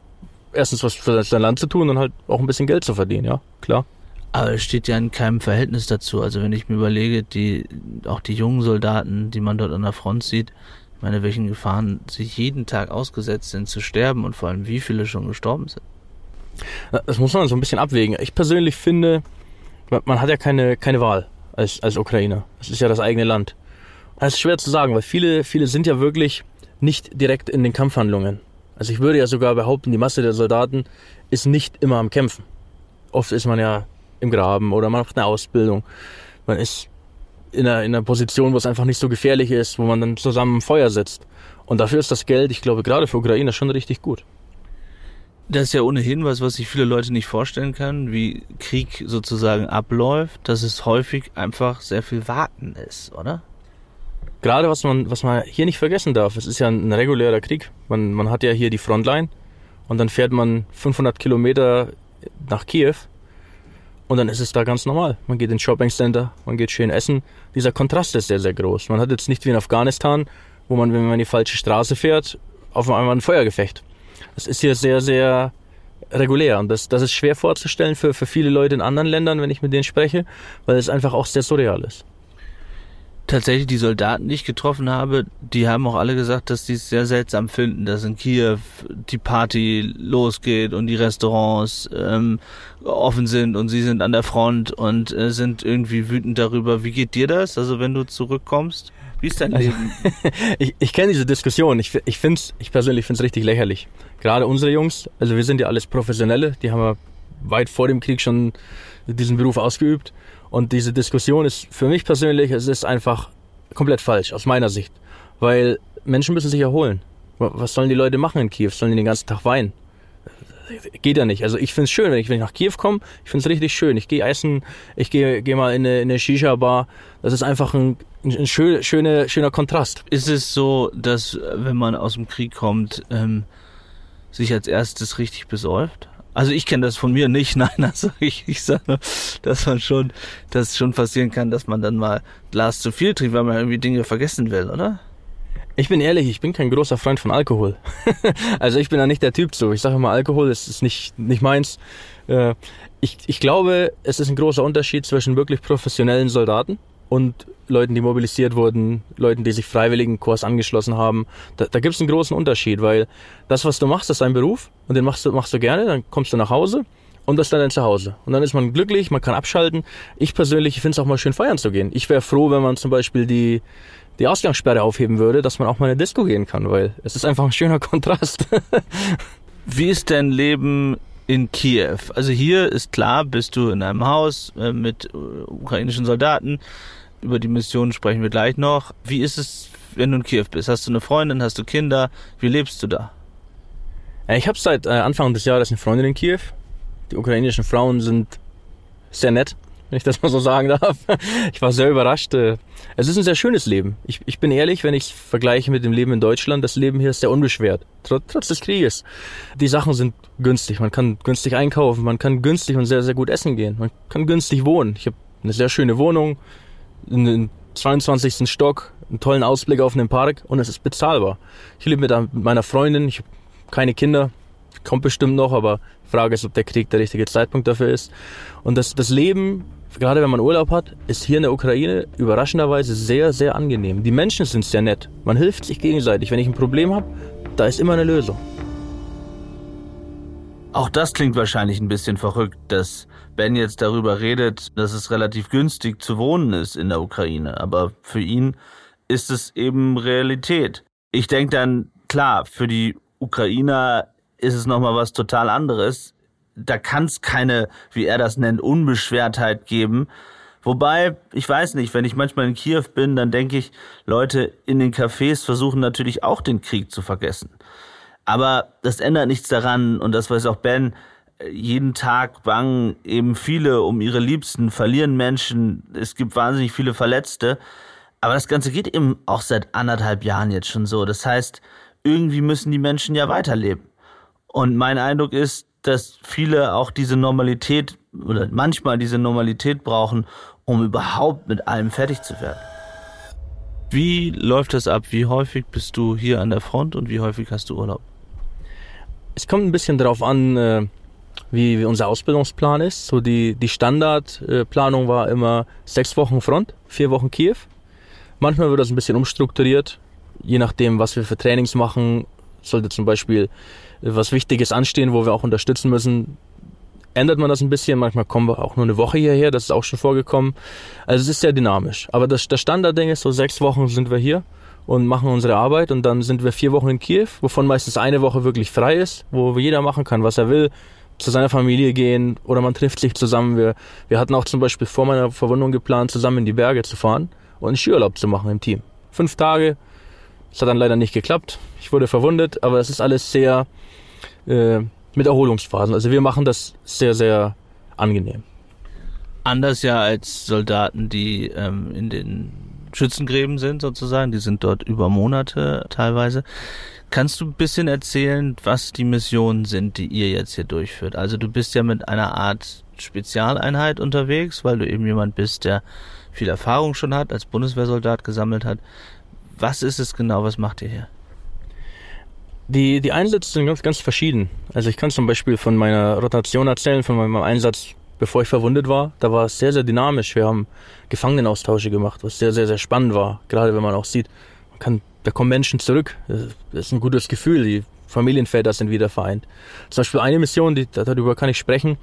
erstens was für sein Land zu tun und halt auch ein bisschen Geld zu verdienen, ja, klar. Aber es steht ja in keinem Verhältnis dazu. Also wenn ich mir überlege, die, auch die jungen Soldaten, die man dort an der Front sieht, ich meine, welchen Gefahren sie jeden Tag ausgesetzt sind zu sterben und vor allem wie viele schon gestorben sind. Das muss man so ein bisschen abwägen. Ich persönlich finde, man hat ja keine, keine Wahl als, als Ukrainer. Das ist ja das eigene Land. Das ist schwer zu sagen, weil viele, viele sind ja wirklich nicht direkt in den Kampfhandlungen. Also ich würde ja sogar behaupten, die Masse der Soldaten ist nicht immer am Kämpfen. Oft ist man ja im Graben oder man macht eine Ausbildung. Man ist in einer, in einer Position, wo es einfach nicht so gefährlich ist, wo man dann zusammen Feuer sitzt. Und dafür ist das Geld, ich glaube, gerade für Ukrainer schon richtig gut. Das ist ja ohnehin was, was sich viele Leute nicht vorstellen können, wie Krieg sozusagen abläuft, dass es häufig einfach sehr viel Warten ist, oder? gerade was man, was man hier nicht vergessen darf, es ist ja ein regulärer Krieg. Man, man hat ja hier die Frontline und dann fährt man 500 Kilometer nach Kiew und dann ist es da ganz normal. Man geht ins Shoppingcenter, man geht schön essen. Dieser Kontrast ist sehr, sehr groß. Man hat jetzt nicht wie in Afghanistan, wo man, wenn man die falsche Straße fährt, auf einmal ein Feuergefecht. Das ist hier sehr, sehr regulär und das, das ist schwer vorzustellen für, für viele Leute in anderen Ländern, wenn ich mit denen spreche, weil es einfach auch sehr surreal ist tatsächlich die Soldaten, die ich getroffen habe, die haben auch alle gesagt, dass die es sehr seltsam finden, dass in Kiew die Party losgeht und die Restaurants ähm, offen sind und sie sind an der Front und äh, sind irgendwie wütend darüber. Wie geht dir das? Also wenn du zurückkommst? Wie ist dein also, <laughs> ich ich kenne diese Diskussion. Ich, ich finde ich persönlich finde es richtig lächerlich. Gerade unsere Jungs, also wir sind ja alles Professionelle, die haben ja weit vor dem Krieg schon diesen Beruf ausgeübt. Und diese Diskussion ist für mich persönlich, es ist einfach komplett falsch, aus meiner Sicht. Weil Menschen müssen sich erholen. Was sollen die Leute machen in Kiew? Sollen die den ganzen Tag weinen? Geht ja nicht. Also ich finde es schön, wenn ich, wenn ich nach Kiew komme, ich finde es richtig schön. Ich gehe essen, ich gehe geh mal in eine, in eine Shisha-Bar. Das ist einfach ein, ein schön, schöne, schöner Kontrast. Ist es so, dass wenn man aus dem Krieg kommt, ähm, sich als erstes richtig besäuft? Also ich kenne das von mir nicht, <laughs> nein, also ich, ich sage, dass man schon, dass schon passieren kann, dass man dann mal Glas zu viel trinkt, weil man irgendwie Dinge vergessen will, oder? Ich bin ehrlich, ich bin kein großer Freund von Alkohol. <laughs> also ich bin da nicht der Typ so. Ich sage immer, Alkohol ist, ist nicht, nicht meins. Äh, ich, ich glaube, es ist ein großer Unterschied zwischen wirklich professionellen Soldaten und Leuten, die mobilisiert wurden, Leuten, die sich freiwilligen Kurs angeschlossen haben. Da, da gibt es einen großen Unterschied, weil das, was du machst, ist dein Beruf und den machst du, machst du gerne, dann kommst du nach Hause und das ist dann dein Zuhause. Und dann ist man glücklich, man kann abschalten. Ich persönlich finde es auch mal schön feiern zu gehen. Ich wäre froh, wenn man zum Beispiel die, die Ausgangssperre aufheben würde, dass man auch mal in eine Disco gehen kann, weil es ist einfach ein schöner <laughs> Kontrast. Wie ist dein Leben in Kiew? Also hier ist klar, bist du in einem Haus äh, mit äh, ukrainischen Soldaten. Über die Mission sprechen wir gleich noch. Wie ist es, wenn du in Kiew bist? Hast du eine Freundin? Hast du Kinder? Wie lebst du da? Ich habe seit äh, Anfang des Jahres eine Freundin in Kiew. Die ukrainischen Frauen sind sehr nett, wenn ich das mal so sagen darf. <laughs> Ich war sehr überrascht. Äh, es ist ein sehr schönes Leben. Ich, ich bin ehrlich, wenn ich vergleiche mit dem Leben in Deutschland, das Leben hier ist sehr unbeschwert, trotz, trotz des Krieges. Die Sachen sind günstig. Man kann günstig einkaufen, man kann günstig und sehr, sehr gut essen gehen. Man kann günstig wohnen. Ich habe eine sehr schöne Wohnung, in den 22. Stock, einen tollen Ausblick auf den Park und es ist bezahlbar. Ich lebe mit meiner Freundin, ich habe keine Kinder, kommt bestimmt noch, aber die Frage ist, ob der Krieg der richtige Zeitpunkt dafür ist. Und das, das Leben, gerade wenn man Urlaub hat, ist hier in der Ukraine überraschenderweise sehr, sehr angenehm. Die Menschen sind sehr nett. Man hilft sich gegenseitig. Wenn ich ein Problem habe, da ist immer eine Lösung. Auch das klingt wahrscheinlich ein bisschen verrückt, dass Ben jetzt darüber redet, dass es relativ günstig zu wohnen ist in der Ukraine. Aber für ihn ist es eben Realität. Ich denke dann, klar, für die Ukrainer ist es nochmal was total anderes. Da kann es keine, wie er das nennt, Unbeschwertheit geben. Wobei, ich weiß nicht, wenn ich manchmal in Kiew bin, dann denke ich, Leute in den Cafés versuchen natürlich auch den Krieg zu vergessen. Aber das ändert nichts daran, und das weiß auch Ben, jeden Tag bangen eben viele um ihre Liebsten, verlieren Menschen, es gibt wahnsinnig viele Verletzte. Aber das Ganze geht eben auch seit anderthalb Jahren jetzt schon so. Das heißt, irgendwie müssen die Menschen ja weiterleben. Und mein Eindruck ist, dass viele auch diese Normalität oder manchmal diese Normalität brauchen, um überhaupt mit allem fertig zu werden. Wie läuft das ab? Wie häufig bist du hier an der Front und wie häufig hast du Urlaub? Es kommt ein bisschen darauf an, äh, wie, unser Ausbildungsplan ist. So die, die Standardplanung war immer sechs Wochen Front, vier Wochen Kiew. Manchmal wird das ein bisschen umstrukturiert, je nachdem, was wir für Trainings machen. Sollte zum Beispiel äh, was Wichtiges anstehen, wo wir auch unterstützen müssen, ändert man das ein bisschen. Manchmal kommen wir auch nur eine Woche hierher, das ist auch schon vorgekommen. Also es ist sehr dynamisch. Aber das, das Standardding ist, so sechs Wochen sind wir hier und machen unsere Arbeit und dann sind wir vier Wochen in Kiew, wovon meistens eine Woche wirklich frei ist, wo jeder machen kann, was er will, zu seiner Familie gehen oder man trifft sich zusammen. Wir, wir hatten auch zum Beispiel vor meiner Verwundung geplant, zusammen in die Berge zu fahren und einen Skiurlaub zu machen im Team. Fünf Tage, das hat dann leider nicht geklappt. Ich wurde verwundet, aber es ist alles sehr äh, mit Erholungsphasen. Also wir machen das sehr, sehr angenehm. Anders ja als Soldaten, die ähm, in den Schützengräben sind sozusagen. Die sind dort über Monate teilweise. Kannst du ein bisschen erzählen, was die Missionen sind, die ihr jetzt hier durchführt? Also du bist ja mit einer Art Spezialeinheit unterwegs, weil du eben jemand bist, der viel Erfahrung schon hat, als Bundeswehrsoldat gesammelt hat. Was ist es genau? Was macht ihr hier? Die, die Einsätze sind ganz, ganz verschieden. Also ich kann zum Beispiel von meiner Rotation erzählen, von meinem Einsatz, bevor ich verwundet war. Da war es sehr, sehr dynamisch. Wir haben Gefangenenaustausche gemacht, was sehr, sehr, sehr spannend war. Gerade wenn man auch sieht, man kann, da kommen Menschen zurück. Das ist ein gutes Gefühl. Die Familienväter sind wieder vereint. Zum Beispiel eine Mission, die, darüber kann ich sprechen.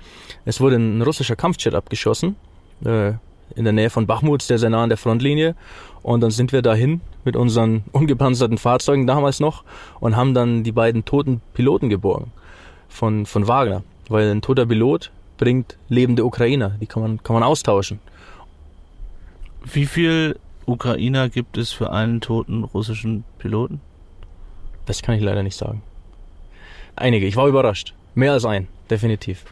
Es wurde ein russischer Kampfjet abgeschossen. Äh, in der Nähe von Bachmut, sehr, sehr nah an der Frontlinie. Und dann sind wir dahin mit unseren <laughs> ungepanzerten Fahrzeugen damals noch und haben dann die beiden toten Piloten geborgen von, von Wagner. Weil ein toter Pilot bringt lebende Ukrainer, die kann man, kann man austauschen. Wie viel Ukrainer gibt es für einen toten russischen Piloten? Das kann ich leider nicht sagen. Einige, ich war überrascht. Mehr als ein, definitiv.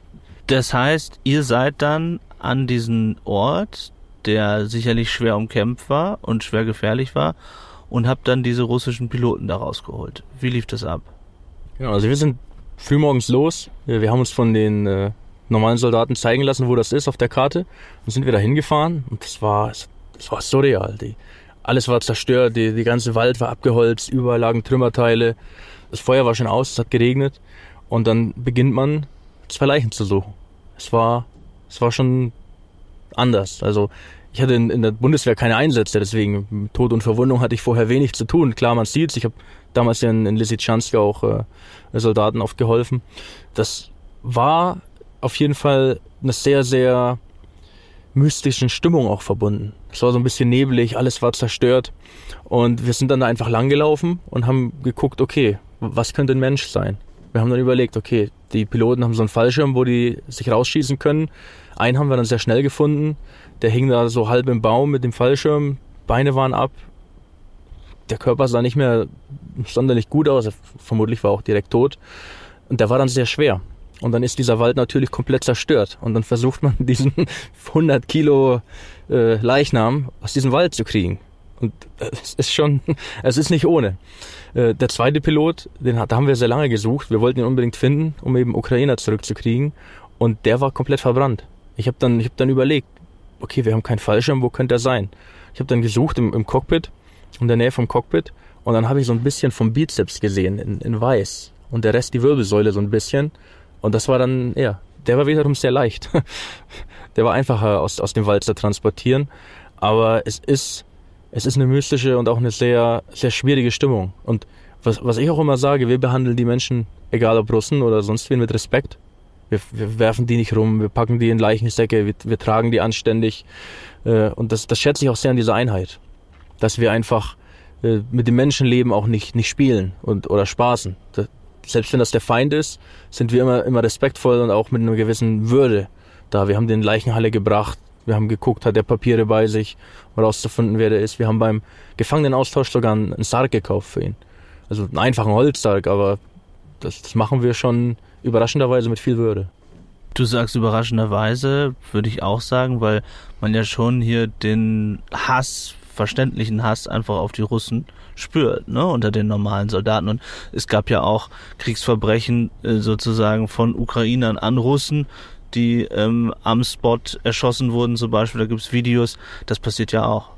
Das heißt, ihr seid dann an diesen Ort, der sicherlich schwer umkämpft war und schwer gefährlich war, und habt dann diese russischen Piloten da rausgeholt. Wie lief das ab? Genau, also wir sind frühmorgens los. Wir haben uns von den äh, normalen Soldaten zeigen lassen, wo das ist auf der Karte. Und sind wir da hingefahren und das war, das war surreal. Die, alles war zerstört, die, die ganze Wald war abgeholzt, überall lagen Trümmerteile. Das Feuer war schon aus, es hat geregnet. Und dann beginnt man, zwei Leichen zu suchen. Es war es war schon anders. Also ich hatte in, in, der Bundeswehr keine Einsätze, deswegen mit Tod und Verwundung hatte ich vorher wenig zu tun. Klar, man sieht's. Ich habe damals in, in Lysychansk auch äh, Soldaten oft geholfen. Das war auf jeden Fall eine sehr, sehr mystischen Stimmung auch verbunden. Es war so ein bisschen nebelig, alles war zerstört. Und wir sind dann da einfach langgelaufen und haben geguckt, okay, was könnte ein Mensch sein? Wir haben dann überlegt, okay, die Piloten haben so einen Fallschirm, wo die sich rausschießen können. Einen haben wir dann sehr schnell gefunden. Der hing da so halb im Baum mit dem Fallschirm. Beine waren ab. Der Körper sah nicht mehr sonderlich gut aus. Vermutlich war auch direkt tot. Und der war dann sehr schwer. Und dann ist dieser Wald natürlich komplett zerstört. Und dann versucht man <laughs> diesen 100 Kilo äh, Leichnam aus diesem Wald zu kriegen. Und es ist schon, <laughs> es ist nicht ohne. Äh, der zweite Pilot, den da haben wir sehr lange gesucht. Wir wollten ihn unbedingt finden, um eben Ukrainer zurückzukriegen. Und der war komplett verbrannt. Ich habe dann, hab dann überlegt, okay, wir haben keinen Fallschirm, wo könnte er sein? Ich habe dann gesucht im, im Cockpit, in der Nähe vom Cockpit, und dann habe ich so ein bisschen vom Bizeps gesehen, in, in weiß. Und der Rest die Wirbelsäule so ein bisschen. Und das war dann, ja, der war wiederum sehr leicht. <laughs> der war einfacher aus, aus dem Wald zu transportieren. Aber es ist, es ist eine mystische und auch eine sehr, sehr schwierige Stimmung. Und was, was ich auch immer sage, wir behandeln die Menschen, egal ob Russen oder sonst wen, mit Respekt. Wir, wir werfen die nicht rum, wir packen die in Leichensäcke, wir, wir tragen die anständig. Äh, und das, das schätze ich auch sehr an dieser Einheit. Dass wir einfach äh, mit dem Menschenleben auch nicht, nicht spielen und, oder spaßen. Selbst wenn das der Feind ist, sind wir immer, immer respektvoll und auch mit einer gewissen Würde da. Wir haben den Leichenhalle gebracht, wir haben geguckt, hat er Papiere bei sich, um herauszufinden, wer der ist. Wir haben beim Gefangenenaustausch sogar einen Sarg gekauft für ihn. Also einen einfachen Holzsarg, aber das, das machen wir schon überraschenderweise mit viel Würde. Du sagst überraschenderweise, würde ich auch sagen, weil man ja schon hier den Hass, verständlichen Hass einfach auf die Russen spürt, ne, unter den normalen Soldaten. Und es gab ja auch Kriegsverbrechen äh, sozusagen von Ukrainern an Russen, die ähm, am Spot erschossen wurden zum Beispiel. Da gibt's Videos. Das passiert ja auch.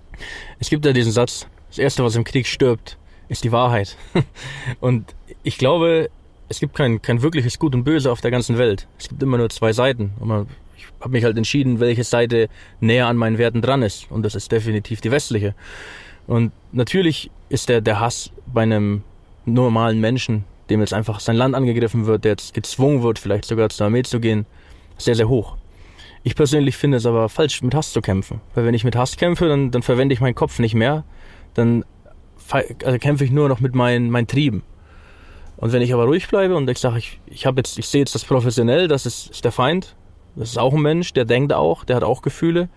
Es gibt ja diesen Satz, das Erste, was im Krieg stirbt, ist die Wahrheit. <laughs> Und ich glaube, es gibt kein, kein wirkliches Gut und Böse auf der ganzen Welt. Es gibt immer nur zwei Seiten. Und man, ich habe mich halt entschieden, welche Seite näher an meinen Werten dran ist. Und das ist definitiv die westliche. Und natürlich ist der, der Hass bei einem normalen Menschen, dem jetzt einfach sein Land angegriffen wird, der jetzt gezwungen wird, vielleicht sogar zur Armee zu gehen, sehr, sehr hoch. Ich persönlich finde es aber falsch, mit Hass zu kämpfen. Weil wenn ich mit Hass kämpfe, dann, dann verwende ich meinen Kopf nicht mehr. Dann also kämpfe ich nur noch mit meinen, meinen Trieben. Und wenn ich aber ruhig bleibe und ich sage, ich, ich habe jetzt, ich sehe jetzt das professionell, das ist, ist der Feind, das ist auch ein Mensch, der denkt auch, der hat auch Gefühle.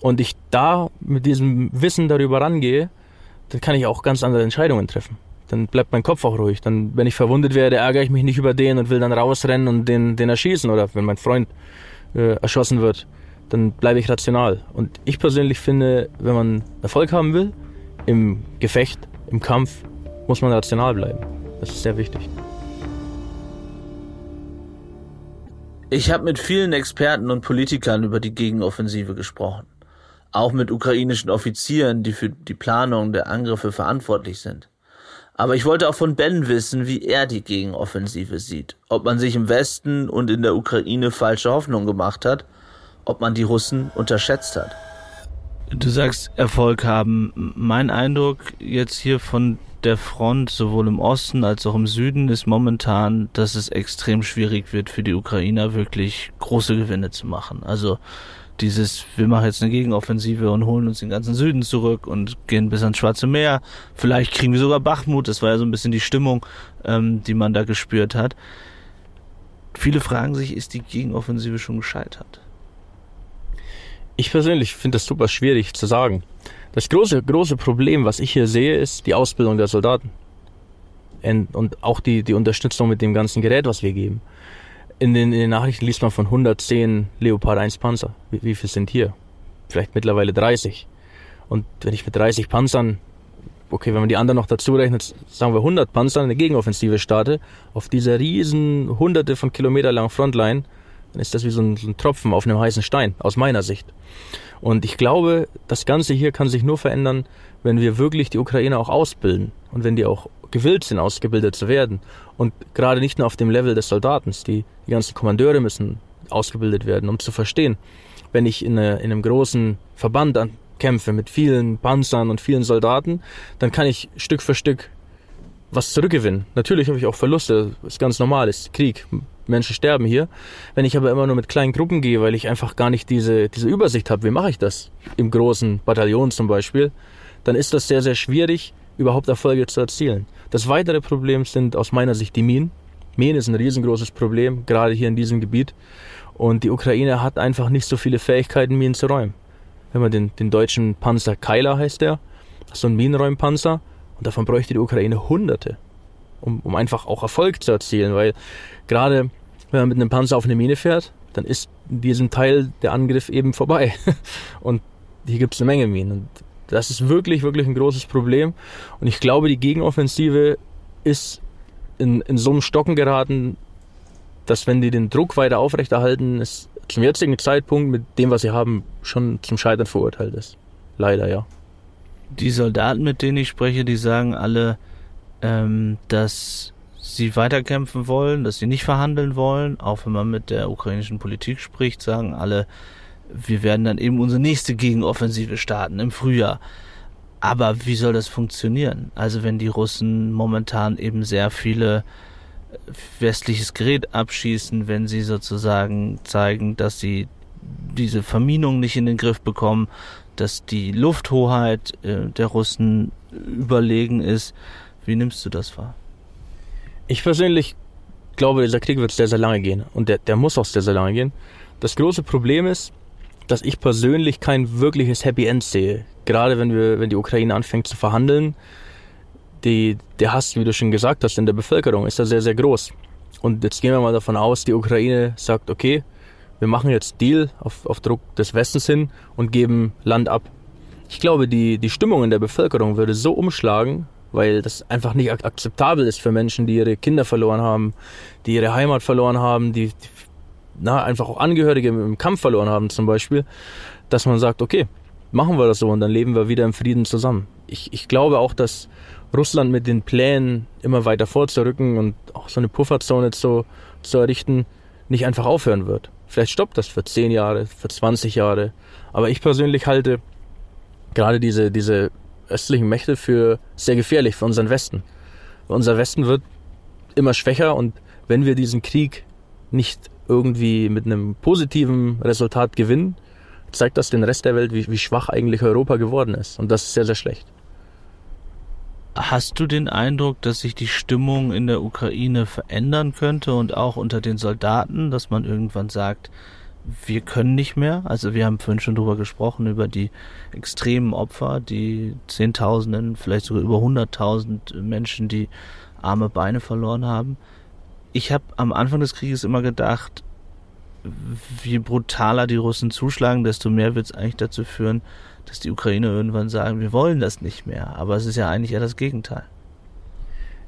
Und ich da mit diesem Wissen darüber rangehe, dann kann ich auch ganz andere Entscheidungen treffen. Dann bleibt mein Kopf auch ruhig. Dann, wenn ich verwundet werde, ärgere ich mich nicht über den und will dann rausrennen und den, den erschießen. Oder wenn mein Freund äh, erschossen wird, dann bleibe ich rational. Und ich persönlich finde, wenn man Erfolg haben will, im Gefecht, im Kampf, muss man rational bleiben. Das ist sehr wichtig. Ich habe mit vielen Experten und Politikern über die Gegenoffensive gesprochen. Auch mit ukrainischen Offizieren, die für die Planung der Angriffe verantwortlich sind. Aber ich wollte auch von Ben wissen, wie er die Gegenoffensive sieht. Ob man sich im Westen und in der Ukraine falsche Hoffnung gemacht hat, ob man die Russen unterschätzt hat. Du sagst Erfolg haben. Mein Eindruck jetzt hier von der Front, sowohl im Osten als auch im Süden, ist momentan, dass es extrem schwierig wird für die Ukrainer, wirklich große Gewinne zu machen. Also dieses, wir machen jetzt eine Gegenoffensive und holen uns den ganzen Süden zurück und gehen bis ans Schwarze Meer. Vielleicht kriegen wir sogar Bachmut. Das war ja so ein bisschen die Stimmung, ähm, die man da gespürt hat. Viele fragen sich, ist die Gegenoffensive schon gescheitert? Ich persönlich finde das super schwierig zu sagen. Das große, große Problem, was ich hier sehe, ist die Ausbildung der Soldaten. Und auch die, die Unterstützung mit dem ganzen Gerät, was wir geben. In den, in den Nachrichten liest man von 110 Leopard 1 Panzer. Wie, wie viel sind hier? Vielleicht mittlerweile 30. Und wenn ich mit 30 Panzern, okay, wenn man die anderen noch dazu rechnet, sagen wir 100 Panzern eine Gegenoffensive starte, auf dieser riesen, hunderte von Kilometer langen Frontline, dann ist das wie so ein, so ein Tropfen auf einem heißen Stein, aus meiner Sicht. Und ich glaube, das Ganze hier kann sich nur verändern, wenn wir wirklich die Ukrainer auch ausbilden und wenn die auch gewillt sind, ausgebildet zu werden. Und gerade nicht nur auf dem Level des Soldaten. Die, die ganzen Kommandeure müssen ausgebildet werden, um zu verstehen, wenn ich in, eine, in einem großen Verband kämpfe mit vielen Panzern und vielen Soldaten, dann kann ich Stück für Stück was zurückgewinnen. Natürlich habe ich auch Verluste, das ist ganz normal, ist Krieg. Menschen sterben hier. Wenn ich aber immer nur mit kleinen Gruppen gehe, weil ich einfach gar nicht diese, diese Übersicht habe, wie mache ich das? Im großen Bataillon zum Beispiel, dann ist das sehr, sehr schwierig, überhaupt Erfolge zu erzielen. Das weitere Problem sind aus meiner Sicht die Minen. Minen ist ein riesengroßes Problem, gerade hier in diesem Gebiet. Und die Ukraine hat einfach nicht so viele Fähigkeiten, Minen zu räumen. Wenn man den, den deutschen Panzer Keiler heißt der, so ein Minenräumpanzer, und davon bräuchte die Ukraine Hunderte, um, um einfach auch Erfolg zu erzielen, weil gerade wenn man mit einem Panzer auf eine Mine fährt, dann ist in diesem Teil der Angriff eben vorbei. <laughs> Und hier gibt es eine Menge Minen. Und das ist wirklich, wirklich ein großes Problem. Und ich glaube, die Gegenoffensive ist in, in so einem Stocken geraten, dass wenn die den Druck weiter aufrechterhalten, es zum jetzigen Zeitpunkt mit dem, was sie haben, schon zum Scheitern verurteilt ist. Leider, ja. Die Soldaten, mit denen ich spreche, die sagen alle, ähm, dass sie weiterkämpfen wollen, dass sie nicht verhandeln wollen. Auch wenn man mit der ukrainischen Politik spricht, sagen alle, wir werden dann eben unsere nächste Gegenoffensive starten im Frühjahr. Aber wie soll das funktionieren? Also wenn die Russen momentan eben sehr viele äh, westliches Gerät abschießen, wenn sie sozusagen zeigen, dass sie diese Verminung nicht in den Griff bekommen, dass die Lufthoheit äh, der Russen überlegen ist. Wie nimmst du das wahr? Ich persönlich glaube, dieser Krieg wird sehr, sehr lange gehen. Und der, der muss auch sehr, sehr lange gehen. Das große Problem ist, dass ich persönlich kein wirkliches Happy End sehe. Gerade wenn wir, wenn die Ukraine anfängt zu verhandeln, die, der Hass, wie du schon gesagt hast, in der Bevölkerung ist da sehr, sehr groß. Und jetzt gehen wir mal davon aus, die Ukraine sagt, okay, wir machen jetzt Deal auf, auf Druck des Westens hin und geben Land ab. Ich glaube, die, die Stimmung in der Bevölkerung würde so umschlagen, weil das einfach nicht akzeptabel ist für Menschen, die ihre Kinder verloren haben, die ihre Heimat verloren haben, die, die na, einfach auch Angehörige im Kampf verloren haben zum Beispiel, dass man sagt, okay, machen wir das so und dann leben wir wieder im Frieden zusammen. Ich, ich glaube auch, dass Russland mit den Plänen immer weiter vorzurücken und auch so eine Pufferzone zu, zu errichten, nicht einfach aufhören wird. Vielleicht stoppt das für 10 Jahre, für 20 Jahre. Aber ich persönlich halte gerade diese, diese östlichen Mächte für sehr gefährlich für unseren Westen. Unser Westen wird immer schwächer und wenn wir diesen Krieg nicht irgendwie mit einem positiven Resultat gewinnen, zeigt das den Rest der Welt, wie, wie schwach eigentlich Europa geworden ist. Und das ist sehr, sehr schlecht. Hast du den Eindruck, dass sich die Stimmung in der Ukraine verändern könnte und auch unter den Soldaten, dass man irgendwann sagt, wir können nicht mehr. Also wir haben vorhin schon drüber gesprochen, über die extremen Opfer, die Zehntausenden, vielleicht sogar über hunderttausend Menschen, die arme Beine verloren haben. Ich habe am Anfang des Krieges immer gedacht, je brutaler die Russen zuschlagen, desto mehr wird es eigentlich dazu führen, dass die Ukraine irgendwann sagen, wir wollen das nicht mehr. Aber es ist ja eigentlich eher das Gegenteil.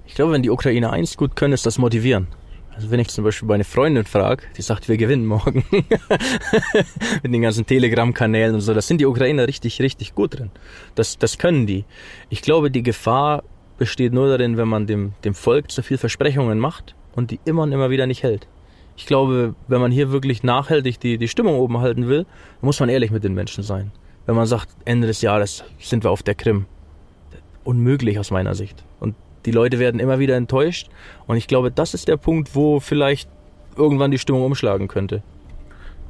Ich glaube, wenn die Ukraine eins gut können, ist das motivieren. Also wenn ich zum Beispiel meine Freundin frage, die sagt, wir gewinnen morgen <laughs> mit den ganzen Telegram-Kanälen und so, das sind die Ukrainer richtig, richtig gut drin. Das, das können die. Ich glaube, die Gefahr besteht nur darin, wenn man dem, dem Volk zu viel Versprechungen macht und die immer und immer wieder nicht hält. Ich glaube, wenn man hier wirklich nachhaltig die, die Stimmung oben halten will, muss man ehrlich mit den Menschen sein. Wenn man sagt, Ende des Jahres sind wir auf der Krim. Unmöglich aus meiner Sicht. Und die Leute werden immer wieder enttäuscht. Und ich glaube, das ist der Punkt, wo vielleicht irgendwann die Stimmung umschlagen könnte.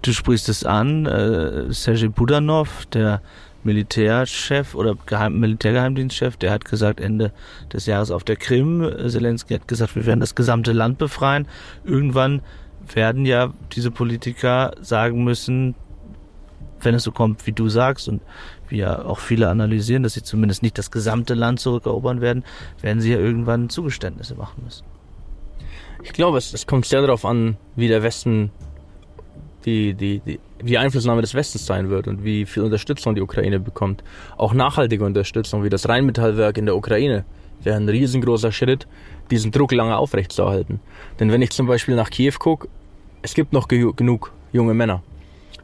Du sprichst es an, äh, Sergei Budanov, der Militärchef oder Geheim Militärgeheimdienstchef, der hat gesagt, Ende des Jahres auf der Krim, Zelensky hat gesagt, wir werden das gesamte Land befreien. Irgendwann werden ja diese Politiker sagen müssen, wenn es so kommt, wie du sagst und wie ja auch viele analysieren, dass sie zumindest nicht das gesamte Land zurückerobern werden, werden sie ja irgendwann Zugeständnisse machen müssen. Ich glaube, es, es kommt sehr darauf an, wie der Westen, die, die, die, wie Einflussnahme des Westens sein wird und wie viel Unterstützung die Ukraine bekommt. Auch nachhaltige Unterstützung, wie das Rheinmetallwerk in der Ukraine, wäre ein riesengroßer Schritt, diesen Druck lange aufrechtzuerhalten. Denn wenn ich zum Beispiel nach Kiew gucke, es gibt noch genug junge Männer,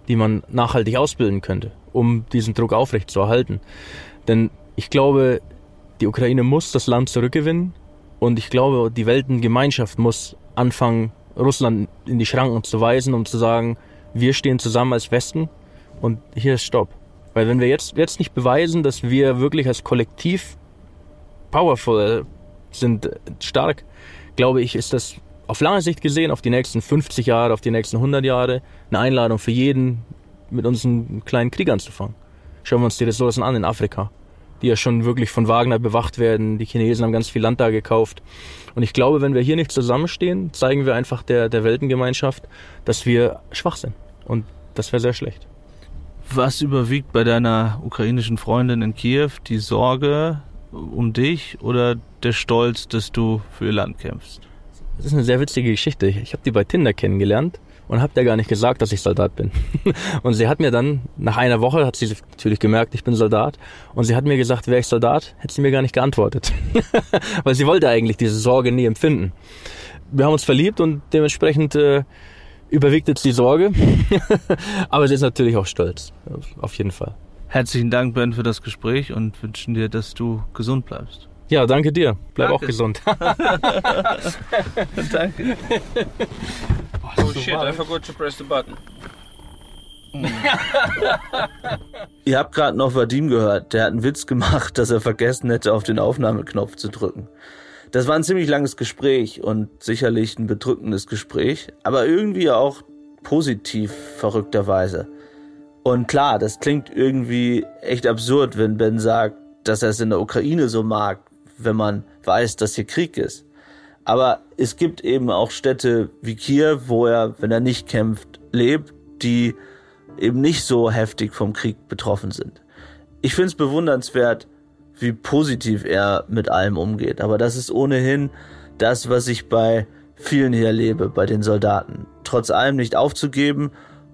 die man nachhaltig ausbilden könnte, um diesen Druck aufrechtzuerhalten. Denn ich glaube, die Ukraine muss das Land zurückgewinnen und ich glaube, die Weltengemeinschaft muss anfangen, Russland in die Schranken zu weisen, um zu sagen, wir stehen zusammen als Westen und hier ist Stopp. Weil wenn wir jetzt, jetzt nicht beweisen, dass wir wirklich als Kollektiv powerful sind, stark, glaube ich, ist das auf lange Sicht gesehen, auf die nächsten 50 Jahre, auf die nächsten 100 Jahre, eine Einladung für jeden, mit uns einen kleinen Krieg anzufangen. Schauen wir uns die Ressourcen an in Afrika, die ja schon wirklich von Wagner bewacht werden. Die Chinesen haben ganz viel Land da gekauft. Und ich glaube, wenn wir hier nicht zusammenstehen, zeigen wir einfach der, der Weltengemeinschaft, dass wir schwach sind. Und das wäre sehr schlecht. Was überwiegt bei deiner ukrainischen Freundin in Kiew? Die Sorge um dich oder der Stolz, dass du für ihr Land kämpfst? Das ist eine sehr witzige Geschichte. Ich habe die bei Tinder kennengelernt und habe der gar nicht gesagt, dass ich Soldat bin. <laughs> und sie hat mir dann, nach einer Woche, hat sie natürlich gemerkt, ich bin Soldat. Und sie hat mir gesagt, wäre ich Soldat, hätte sie mir gar nicht geantwortet. <laughs> Weil sie wollte eigentlich diese Sorge nie empfinden. Wir haben uns verliebt und dementsprechend äh, überwiegt jetzt die Sorge. <laughs> Aber sie ist natürlich auch stolz. Auf jeden Fall. Herzlichen Dank, Ben, für das Gespräch und wünschen dir, dass du gesund bleibst. Ja, danke dir. Bleib danke. auch gesund. <laughs> <laughs> danke. Oh, shit, I forgot to press the button. Ihr habt gerade noch Vadim gehört. Der hat einen Witz gemacht, dass er vergessen hätte, auf den Aufnahmeknopf zu drücken. Das war ein ziemlich langes Gespräch und sicherlich ein bedrückendes Gespräch, aber irgendwie auch positiv verrückterweise. Und klar, das klingt irgendwie echt absurd, wenn Ben sagt, dass er es in der Ukraine so mag, wenn man weiß, dass hier Krieg ist. Aber es gibt eben auch Städte wie Kiew, wo er, wenn er nicht kämpft, lebt, die eben nicht so heftig vom Krieg betroffen sind. Ich finde es bewundernswert, wie positiv er mit allem umgeht. Aber das ist ohnehin das, was ich bei vielen hier erlebe, bei den Soldaten. Trotz allem nicht aufzugeben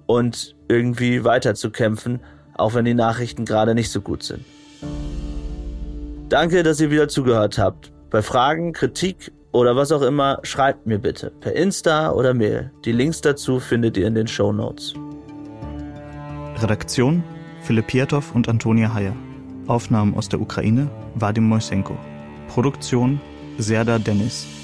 und irgendwie weiterzukämpfen, auch wenn die Nachrichten gerade nicht so gut sind. Danke, dass ihr wieder zugehört habt. Bei Fragen, Kritik oder was auch immer, schreibt mir bitte per Insta oder Mail. Die Links dazu findet ihr in den Show Notes. Redaktion Philipp Pietow und Antonia Heyer. Aufnahmen aus der Ukraine Vadim Moisenko. Produktion Serda Dennis.